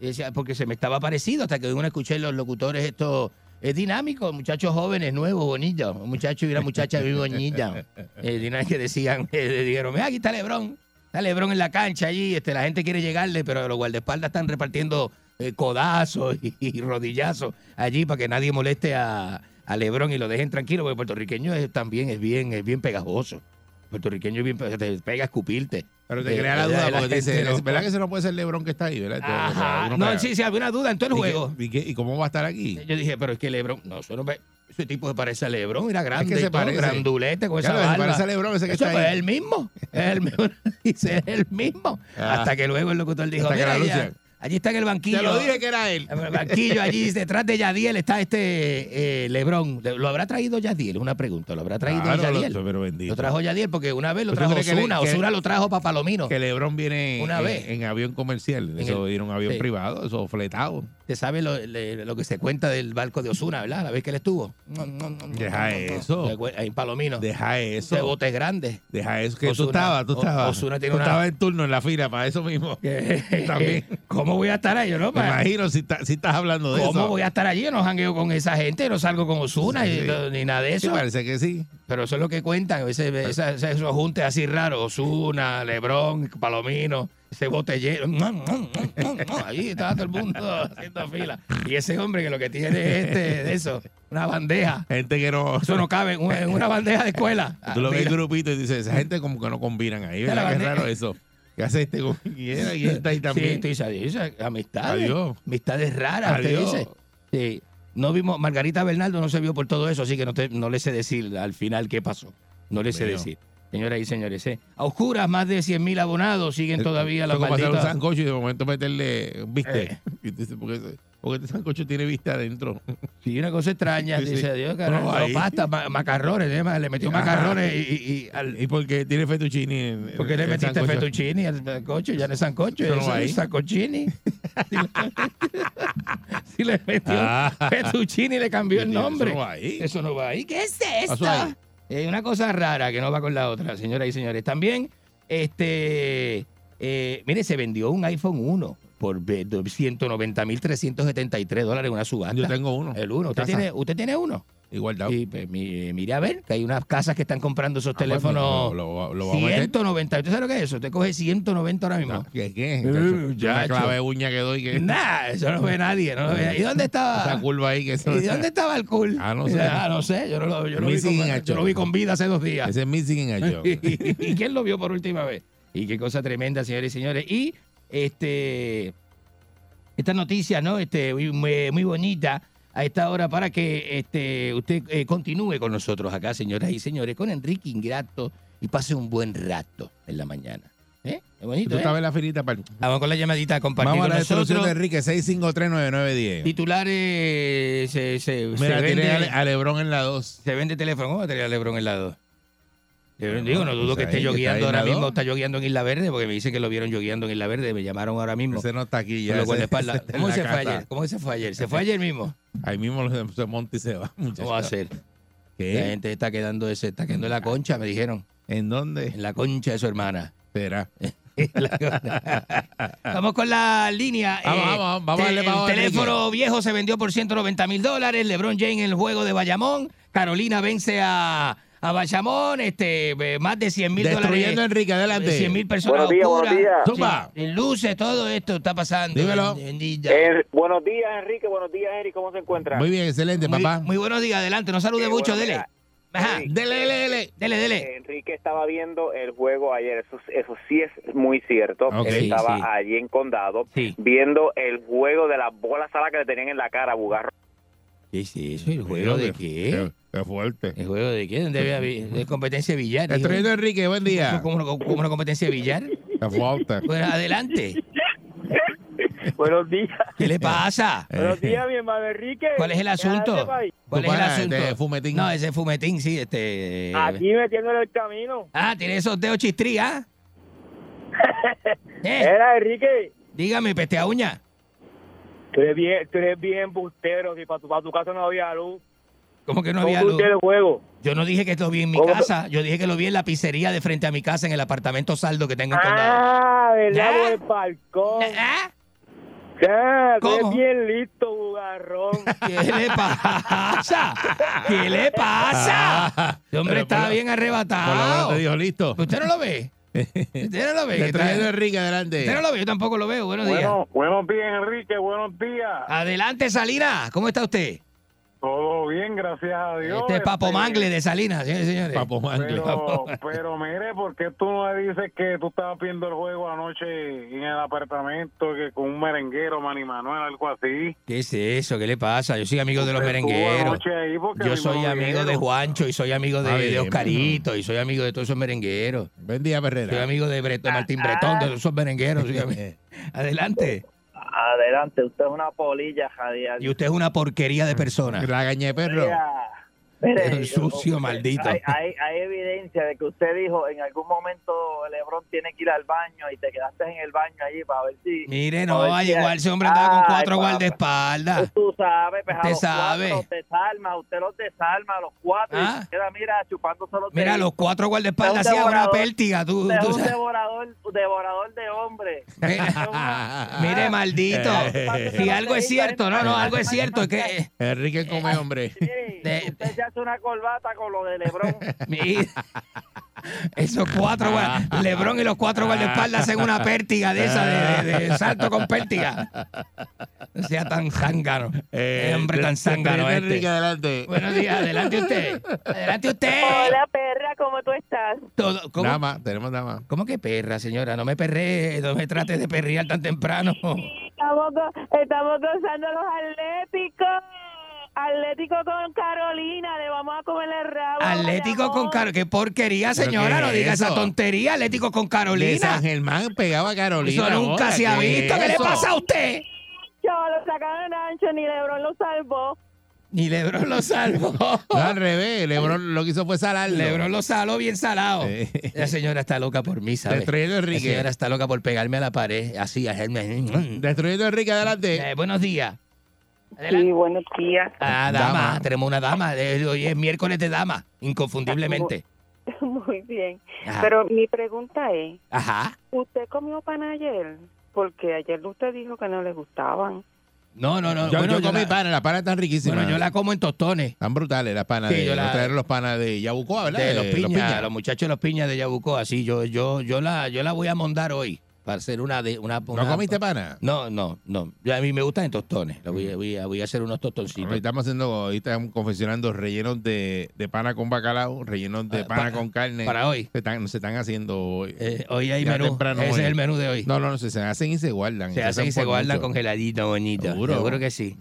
Y decía, porque se me estaba parecido hasta que uno escuché los locutores estos es dinámico, muchachos jóvenes, nuevos, bonitos, un muchacho y una muchacha muy bonita. Eh, dinámico que decían, eh, dijeron, mira, aquí está Lebrón, está Lebrón en la cancha allí, este, la gente quiere llegarle, pero los guardaespaldas están repartiendo eh, codazos y, y rodillazos allí para que nadie moleste a, a Lebrón y lo dejen tranquilo, porque el puertorriqueño es, también es bien, es bien pegajoso. El puertorriqueño es bien, te pega a escupirte.
Pero te
Eh,
crea la duda
la
porque te dice,
no-
¿verdad que ese no puede ser Lebron que está ahí? ¿verdad?
Ajá.
Uno
No, sí, sí, alguna duda en todo el
¿Y qué-
juego.
¿Y, qué- y cómo va a estar aquí?
Yo dije, pero es que Lebron, no, eso no ve- ese tipo se parece a Lebron, mira grande,
que se
y todo,
parece.
grandulete con esa
Claro, se
barba.
parece a LeBron, ese que
Eso,
está
pues,
ahí.
Es el mismo, es el mismo, dice, es el mismo.
Ah.
Hasta que luego el locutor dijo,
Hasta que la anuncian.
allí está en el banquillo.
Te lo dije que era él.
En el banquillo, allí detrás de Yadiel está este eh, Lebron. ¿Lo habrá traído Yadiel? Una pregunta, ¿lo habrá traído
Claro, lo-
Yadiel?
pero bendito.
Lo trajo Yadiel porque una vez lo
¿Pero tú
trajo Osuna, Osuna lo trajo para Palomino.
Que Lebron viene
Una
en,
vez.
en avión comercial. Eso era un avión
sí.
privado, eso fletado.
Usted sabe lo, le- lo que se cuenta del barco de Osuna, ¿verdad? La vez que él estuvo.
Deja eso.
Ahí en Palomino.
Deja eso.
De botes grandes.
Deja eso. Que tú
Ozuna-
estabas, tú estabas.
Ozuna tiene
tú
una-
estabas en turno en la fila para eso mismo. También.
¿Cómo voy a estar ahí? Yo no,
Me imagino si, ta- si estás hablando de
¿Cómo
eso.
voy a estar allí? Yo no jangueo con esa gente, no salgo con Osuna
Sí.
ni nada de
Sí,
eso.
parece que sí.
Pero eso es lo que cuentan, ese, esa- esos juntes así raros, Osuna, Lebrón, Palomino, ese botellero, ahí estaba todo el mundo haciendo fila. Y ese hombre que lo que tiene es este, de eso, una bandeja.
Gente que no.
Eso no cabe en una, bandeja de escuela.
Tú lo ves grupito y dices, esa gente como que no combinan ahí. ¿Verdad? Qué raro eso. ¿Qué hace este? ¿Quién está ahí también?
Sí, tú dices, adiós, amistades.
Adiós.
Amistades raras,
Adiós.
dice. Sí. No vimos, Margarita Bernardo no se vio por todo eso, así que no, te- no le sé decir al final qué pasó. No le sé decir. Señoras y señores, eh. a oscuras más de 100 mil abonados siguen todavía
Eso
las
es como hacer un sancocho y de momento meterle un bistec.
Eh.
Porque, porque este sancocho tiene vista adentro.
Sí, una cosa extraña,
Sí, sí.
dice Dios,
No,
carajo,
ahí.
pasta, ma- macarrones, ¿eh? le metió macarrones y, y- y al-
Y porque tiene fettuccini. en-
¿Por qué
en
le metiste
sancocho.
fettuccini al sancocho? Ya no es sancocho,
Eso no
eso es sancochini. si le metió
Ah.
fettuccini le cambió el
Eso
nombre.
no va ahí.
Eso no va ahí. ¿Qué es esto? Eh, una cosa rara que no va con la otra, señoras y señores. También, este, eh, mire, se vendió un iPhone 1 por 190.373 dólares en una subasta.
Yo tengo uno.
El uno. ¿Usted tiene, ¿Usted tiene uno?
Igual
Sí, pues, mi- mire a ver, que hay unas casas que están comprando esos
Ah, pues,
teléfonos.
lo- lo- lo vamos a meter.
190. ¿Usted sabe lo que es eso? Usted coge 190 ahora mismo.
¿Qué? ¿Qué?
Eh,
Una clave de uña que doy que.
Nah, eso no ve nadie. No lo ve. ¿Y dónde estaba?
Esa curva ahí que eso.
¿Y dónde estaba el cool?
Ah, no sé.
Ah, no sé. Yo, no lo, yo, lo vi
Missing
con, yo lo vi con vida hace dos días.
Ese es missing in action.
¿Y quién lo vio por última vez? Y qué cosa tremenda, señores y señores. Y este esta noticia, ¿no? Este, muy, muy- muy bonita a esta hora para que este, usted eh, continúe con nosotros acá, señoras y señores, con Enrique Ingrato y pase un buen rato en la mañana. ¿Eh? Es bonito,
Tú
¿eh?
estabas en la filita para.
Vamos con la llamadita compartir
Vamos a la destrucción de Enrique, 6539910.
Titulares se, se,
Mira,
se
tiene
vende,
a, Le- a Lebron en la 2.
se vende teléfono. ¿Cómo va a tener a Lebron en la 2? Lebron, digo, no dudo
pues
que esté yogueando ahora mismo, está yogueando en Isla Verde, porque me dicen que lo vieron yogueando en Isla Verde, me llamaron ahora mismo.
Ese no está aquí ya. Ese-
¿Cómo se fue ayer? ¿Cómo se fue ayer? ¿Se fue ayer mismo?
Ahí mismo se monta y se va, muchacho.
¿Cómo va a ser?
¿Qué?
La gente está quedando, se está quedando en la concha, me dijeron.
¿En dónde?
En la concha de su hermana.
Será.
Vamos con la línea.
Vamos,
Eh,
vamos, vamos a darle
el
vamos
teléfono viejo se vendió por 190 mil dólares. LeBron James en el juego de Bayamón. Carolina vence a, a Bayamón. Este, eh, más de 100 mil dólares.
Destruyendo a Enrique, adelante.
100 mil personas
Buenos días,
oscuras.
buenos días.
Sí,
Zumba.
en luces, todo esto está pasando.
Dímelo.
Eh, buenos días, Enrique. Buenos días, Eric. ¿Cómo se encuentra?
Muy bien, excelente,
muy,
papá.
muy buenos días, adelante. No salude mucho, dele. Ajá.
Dele, dele, dele.
Dele, dele.
eh, Enrique estaba viendo el juego ayer. Eso, eso sí es muy cierto. Él estaba
sí.
allí en Condado
Sí.
viendo el juego de las bolas salas que le tenían en la cara a Bugarro.
¿Qué es eso? ¿El juego de qué?
Qué fuerte.
¿El juego de qué? ¿Dónde había de competencia de billar?
a Enrique, buen día.
¿Cómo, cómo- cómo una competencia de billar?
Qué fuerte.
Bueno, adelante.
buenos días.
¿Qué le pasa?
Buenos días, mi hermano Enrique.
¿Cuál es el asunto? ¿Cuál es el asunto?
este fumetín.
No, ese fumetín, sí, este.
Aquí metiéndole el camino.
Ah, tiene esos dedos chistrí, ¿ah? ¿Eh?
Era Enrique.
Dígame, peste a uña.
Tú eres bien, tú eres bien bustero. Si para tu, para tu casa no había luz.
¿Cómo que no
¿Cómo
había luz?
juego?
Yo no dije que lo vi en mi casa, yo dije que lo vi en la pizzería de frente a mi casa, en el apartamento saldo que tengo en condado.
Ah, ¿verdad?
¿Ah?
Por el balcón.
¿Ah?
Ya,
¿Cómo?
bien listo, bugarrón.
¿Qué le pasa? ¿Qué le pasa? El hombre
Pero
está bien
Por lo menos
arrebatado.
te dijo listo.
¿Usted no lo ve? ¿Usted no lo ve? Está-
Enrique adelante.
Usted no lo ve, yo tampoco lo veo. Buenos días.
Bueno, buenos días, Enrique, buenos días.
Adelante, Salinas. ¿Cómo está usted?
Todo bien, gracias a Dios.
Este es Papo Mangle de Salinas, señores.
Papo Mangle.
Pero, pero mire, ¿por qué tú no me dices que tú estabas viendo el juego anoche en el apartamento que con un merenguero, Manny Manuel, algo así?
¿Qué es eso? ¿Qué le pasa? Yo soy amigo de los merengueros. Yo soy amigo de. Juancho y soy amigo de,
Ah,
de Oscarito y soy amigo de todos esos merengueros.
Buen día.
Soy amigo de, Bre- de Martín Bretón, de todos esos merengueros. Adelante.
Adelante, usted es una polilla, Jadial.
Y usted es una porquería de persona.
La gañé perro.
Mira, mire,
El sucio, maldito.
Hay, hay, hay evidencia de que usted dijo en algún momento Lebron tiene que ir al baño y te quedaste en el baño allí para ver si.
Mire, no,
ver
ay,
si-
igual ese hombre andaba con cuatro guardaespaldas.
Tú sabes, pues, a
Usted
los
sabe.
cuatro los desarma, usted los desarma a los cuatro
Ah.
y se queda, mira, chupándose los
Mira, los cuatro guardaespaldas hacían una pértiga. Tú,
Usted es
tú
un
sabes.
devorador, devorador de hombres.
Mire, maldito. Si algo es cierto, no, no, algo es cierto. Es que.
Enrique come hombre.
de-
Usted hace una corbata con lo de Lebron.
Mira, esos cuatro, guar- Lebrón y los cuatro guardaespaldas hacen una pértiga de esa, de, de- de salto con pértiga. No sea tan zángano.
Eh,
hombre tan zángano este.
Enrique, adelante.
Buenos días, adelante usted. Adelante usted.
Hola, perra, ¿cómo tú estás?
Todo, ¿cómo,
Dama, tenemos dama.
¿Cómo que perra, señora? No me perré, no me trate de perrear tan temprano.
Estamos, estamos gozando los atléticos. Atlético con Carolina, le vamos a comer el rabo.
Atlético con Carolina. Qué porquería,
¿Pero
señora. No
es
diga esa tontería. Atlético con
De
Carolina.
San Germán pegaba a Carolina.
Eso nunca se ha
¿qué
visto.
es
¿Qué le pasa a usted?
Yo lo sacaron ancho, ni Lebron lo salvó.
Ni Lebron lo salvó.
No, al revés. Lebron lo que hizo fue salarlo.
Lebron lo saló bien salado. La señora está loca por mí, ¿sabes?
Destruyendo a
La
Enrique.
señora está loca por pegarme a la pared. Así, a hacerme.
Destruyendo a Enrique, adelante.
Eh, buenos días.
Sí, buenos días.
Ah, dama.
Dama.
Tenemos una dama. Eh, Hoy es miércoles de dama. Inconfundiblemente.
Muy bien.
Ajá.
Pero mi pregunta es,
Ajá.
¿usted comió pan ayer? Porque ayer usted dijo que no le gustaban.
No, no, no.
Yo,
bueno,
yo
yo
comí
la-
panas, las panas están riquísimas.
Bueno, yo la como en tostones.
Están brutales las panas.
Sí,
de,
yo la-
trajeron los panas de Yabucoa, ¿verdad?
De los piñas, los, muchachos de los piñas de Yabucoa, sí, yo, yo, yo la, yo la voy a mondar hoy para hacer una de una.
¿No
una-
comiste pana?
No, no, no. Yo- a mí me gustan en tostones. Voy, a- voy a, voy a hacer unos tostoncitos.
Hoy estamos haciendo, hoy estamos confeccionando rellenos de, de pana con bacalao, rellenos de
Ah,
pana
pa-
con carne.
para hoy.
Se están, se están haciendo hoy.
Eh, hoy hay menú.
temprano
Ese
hoy.
es el menú de hoy.
No, no, no, se, se hacen y se guardan.
se hacen y se guardan
mucho.
congeladito, bonito.
Seguro.
Seguro que sí.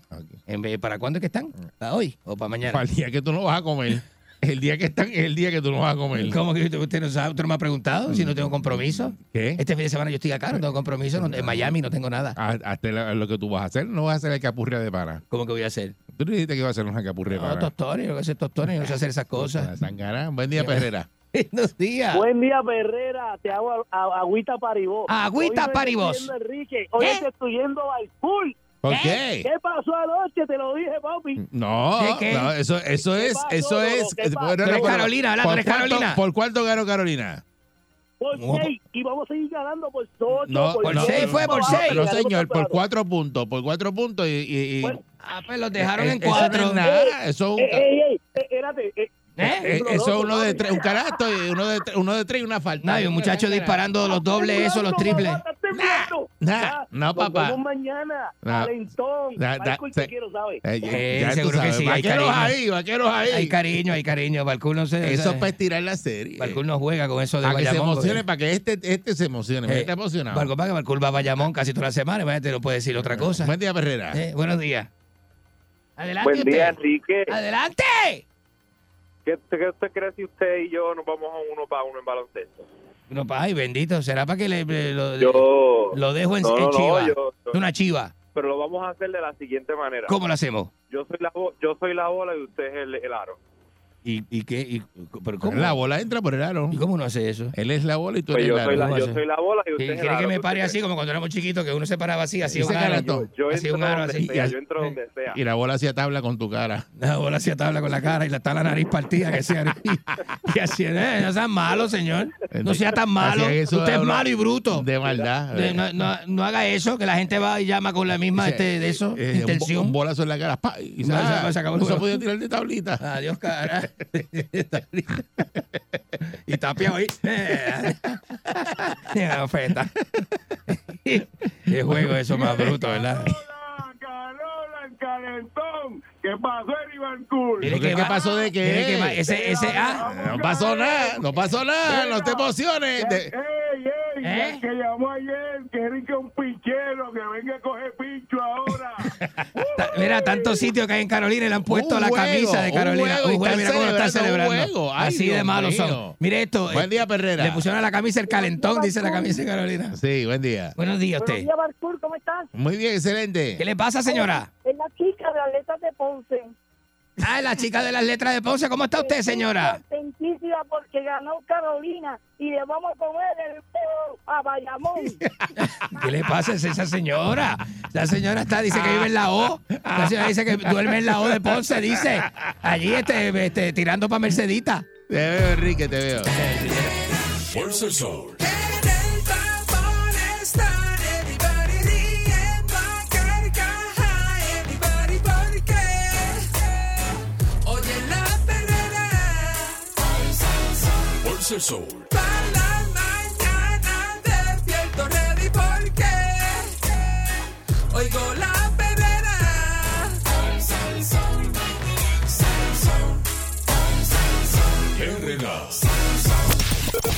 ¿Para cuándo es que están? ¿Para hoy o para mañana?
Para el día que tú no vas a comer. El día que están es el día que tú no vas a comer.
¿Cómo que usted, no sabe? ¿Usted no me ha preguntado si no tengo compromiso?
¿Qué?
Este fin de semana yo estoy acá, no tengo compromiso. no- en Miami no tengo nada.
Ah, Hasta lo que tú vas a hacer, no vas a hacer el capurria de pana.
¿Cómo que voy a hacer?
Tú dijiste que ibas a hacer una capurria de
No,
pana.
tostones, yo voy a hacer tostones, yo no sé hacer esas cosas.
Buen día, Perrera.
Buenos días.
Buen día, Herrera. Te hago a- a- agüita paribó.
Agüita
Hoy no estoy yendo, Enrique. Hoy te estoy yendo al full.
¿Por qué?
¿Qué pasó anoche? Te lo dije, papi.
No, no, eso, eso es,
pasó,
eso es. Bueno,
Carolina,
¿por
Carolina.
¿Por cuánto ganó Carolina?
Por
No.
seis. Y vamos a seguir ganando por ocho.
No,
por,
por
no,
seis fue, por seis.
No, señor, por cuatro puntos, por cuatro puntos y... y- y-
Bueno,
Ah, pues los dejaron
eh,
en
eso no
cuatro.
es nada, eso es un,
Ey, ey, ey, eh, espérate. Eh,
¿Eh?
eh, eso es uno de tres, un carato y uno de, tres- uno de tres y una falta.
No, y un muchacho disparando los dobles, eso, los triples.
Nah, no,
Nos
papá.
vemos mañana.
Nah.
Calentón.
Nah, nah,
te quiero, ¿sabes?
Eh, ya-
Eh, que sí,
Vaqueros ahí, vaqueros ahí.
Hay cariño, hay cariño. Balcour no se.
Eso es para estirar la serie.
Balcour no juega con eso de
Para que se emocione, para que este, este se emocione.
Eh,
está emocionado.
Balcour, para que Balcour va a Bayamón casi toda la semana. Imagínate, no puede decir otra cosa.
Buen día, Perrera.
Eh, buenos días. Adelante.
Buen día. Enrique.
Adelante.
¿Qué, qué usted cree si usted y yo nos vamos a uno para uno en baloncesto?
No, ay, bendito. ¿Será para que le, le- lo,
Yo...
lo dejo en,
No,
en
no, no,
chiva?
yo-
Es una chiva.
Pero lo vamos a hacer de la siguiente manera.
¿Cómo lo hacemos?
Yo soy la, yo soy la bola y usted es el, el aro.
¿Y, y qué? Y, ¿Pero cómo?
La bola entra por el aro.
¿Y cómo uno hace eso?
Él es la bola y tú
Pues
eres
yo
el
soy
aro.
la, yo soy la bola y usted es el
¿Quiere que me pare así como cuando éramos chiquitos, que uno se paraba así, así un aro?
caratón.
Yo
Así
entro
un aro,
donde
así.
sea, yo entro donde sea.
Y la bola hacía tabla con tu cara.
La bola hacía tabla con la cara y la está la nariz partida. Que sea, y así, eh, no seas malo, señor. No sea tan malo. Usted es malo y bruto.
De maldad.
De- no, no- no haga eso, que la gente va y llama con la misma este, de eso,
Eh, bo-
intención.
Un, bolazo en la cara. ¡pa! Y se, ah,
se- se acabó el
no se podía tirar de tablita.
Adiós, cara. y tapiado ahí. Mira, feta. Qué juego eso más bruto, ¿verdad?
el calentón. ¿Qué pasó, Iván Cool?
Mire
¿Qué, pasó de qué?
ese, ese, ah,
No pasó nada, no pasó nada, no te emociones. De-
¡Ey, ey!
¿Eh?
El que llamó ayer, que era un pinchero, que venga a coger pincho ahora.
mira, tantos sitios que hay en Carolina y le han puesto
Un
la
juego,
camisa de
un
Carolina.
juego, y están
mira cómo lo están
celebrando un juego. Ay,
Así de malos
mío.
son. Mire esto.
Buen
eh,
día, Perrera.
Le pusieron a la camisa el calentón, dice la camisa de Carolina.
Sí, buen día.
Buenos días,
Buenos
usted.
días, Bartur, ¿cómo estás?
Muy bien, excelente.
¿Qué le pasa, señora?
Es la chica de Atletas de Ponce.
Ah, la chica de las letras de Ponce. ¿Cómo está usted, señora?
Contentísima porque ganó Carolina y le vamos a comer el pelo a Bayamón.
¿Qué le pasa a esa señora? La señora está, dice que vive en la O. La señora dice que duerme en la O de Ponce, dice. Allí este, este, tirando para Mercedita.
Te veo, Enrique, te veo.
Fuerza Sol. El Sol.
Pa' la mañana despierto ready porque oigo la perrera.
Herrera.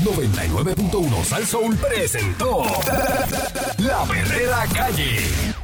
99.1 Sal Soul presentó La Verdadera Calle.